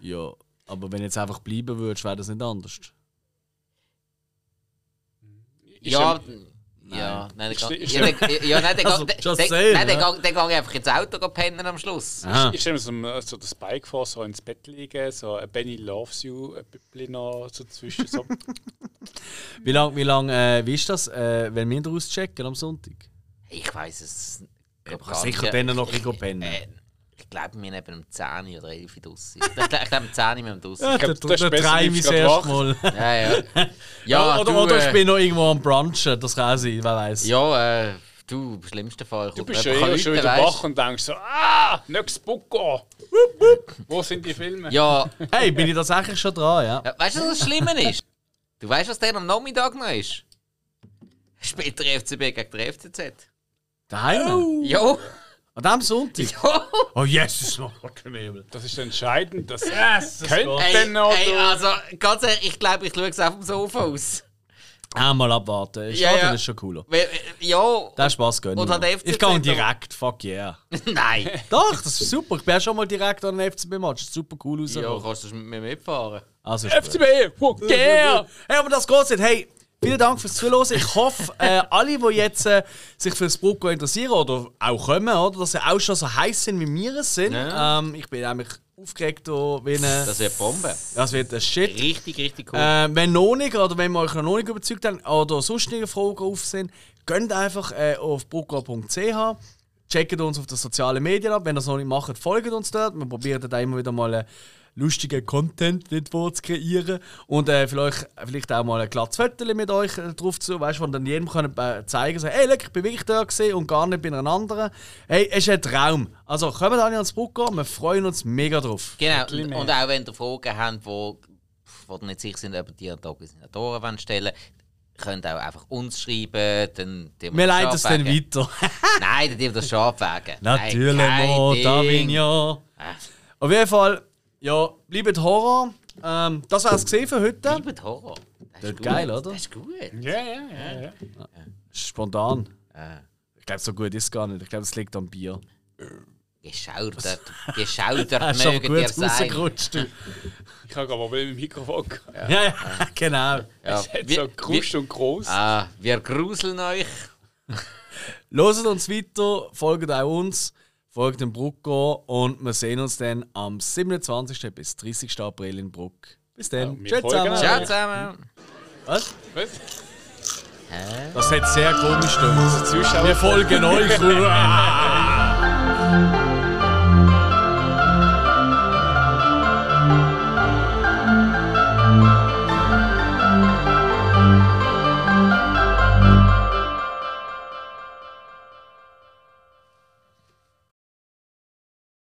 Ja, aber wenn du jetzt einfach bleiben würdest, wäre das nicht anders. Ist Ja, ja- ja, nein, dann ist- ja, nein, *laughs* Also, saying, nein, einfach ins Auto pennen am Schluss. Aha. Ich stelle mir so, das Bike vor, so ins Bett liegen, so ein Benny Loves You, ein bisschen noch so zwischen. So. *laughs* Wie lange, wie, lang, äh, wie ist das, äh, wenn wir daraus checken am Sonntag? Ich weiß es. Kann gar sicher nicht. dann noch ein bisschen pennen. äh, Ich glaube, wir neben dem 10 oder 11 draussen. Ich glaube, ich glaube, um 10 mit dem draussen. Ja, glaub, der, das ist der besser, ich ich erste Mal. Ja, ja. *laughs* Ja, oder du, oder ich äh, bin noch irgendwo am Brunchen, das kann auch sein, wer weiß. Ja, äh, du, im schlimmsten Fall. Du bist ja jemand eher schon rufen, wieder weisst. wach und denkst so, ah, nächstes Bucko. Wo sind die Filme? Ja, Hey, bin ich tatsächlich schon dran, ja. Ja, weißt du, was das Schlimme ist? Du weißt, was dann am Nachmittag noch ist? Spielt der FCB gegen der FCZ. Daheim? Ja, An diesem Sonntag? *laughs* ja. Oh, Jesus, mein Gott im Himmel. Das ist entscheidend. Das *laughs* Jesus könnte. Ey, dann noch. ey, also, ganz ehrlich, ich glaube, ich schaue es auf dem Sofa aus. Einmal abwarten. Ja, Stadion ja. ist schon cooler. Äh, ja, Der Spaß gönnen. Und Ich gehe auch. direkt, fuck yeah. *laughs* nein. Doch, das ist super. Ich bin schon mal direkt an den FCB-Match. Super cool Ja, rausgekommen. kannst du mit mir mitfahren? Also. FCB, fuck yeah! Hey, aber das geht's nicht. Hey, vielen Dank fürs Zuhören. Ich hoffe, *laughs* äh, alle, die jetzt äh, sich für das Brucko interessieren oder auch kommen, oder, dass sie auch schon so heiß sind, wie wir es sind. Ja. Ähm, ich bin nämlich aufgeregt, wie eine, Das wird Bombe. das wird ein Shit. Richtig, richtig cool. Äh, wenn noch nicht, oder wenn wir euch noch nicht überzeugt haben, oder sonst noch Fragen auf sind, geht einfach äh, auf brucko.ch, checkt uns auf den sozialen Medien ab. Wenn ihr es noch nicht macht, folgt uns dort. Wir probieren da immer wieder mal äh, lustigen Content nicht zu kreieren. Und äh, vielleicht, vielleicht auch mal ein glattes Foto mit euch äh, drauf zu, weißt du, wo dann jedem können, äh, zeigen kann, hey, look, ich bin wirklich da gesehen und gar nicht bei einer anderen. Hey, es ist ein Traum. Also kommt alle ans Brucko, wir freuen uns mega drauf. Genau, und, auch wenn ihr Fragen habt, wo, wo ihr nicht sicher sind, ob die an Organisatoren stellen könnt ihr auch einfach uns schreiben, dann Wir das leiten es dann weiter. Nein, dann tun wir das schon abwägen. *laughs* Natürlich, Mo, da ja. Ah. Auf jeden Fall, ja, bleibt Horror. Ähm, das war es gesehen für heute. Liebet Horror. Das Das ist geil, oder? Das ist gut. Ja, ja, ja. ja. Spontan. Ich glaube, so gut ist es gar nicht. Ich glaube, es liegt am Bier. Geschaudert, geschaudert *laughs* aber mögen gut ihr sein. Ich habe gerade Probleme mit dem Mikrofon. gehabt. *laughs* Ja, ja, *laughs* genau. Ja, Es hat wir- so Krust und groß. Ah, wir gruseln euch. Loset uns weiter, folgt auch uns, folgt dem Brucko und wir sehen uns dann am 27. bis 30. April in Bruck. Bis dann. Ja, Tschüss zusammen. Ciao zusammen. Was? Was? Das hat sehr komisch gemacht. Zuschauer Wir folgen euch. *laughs*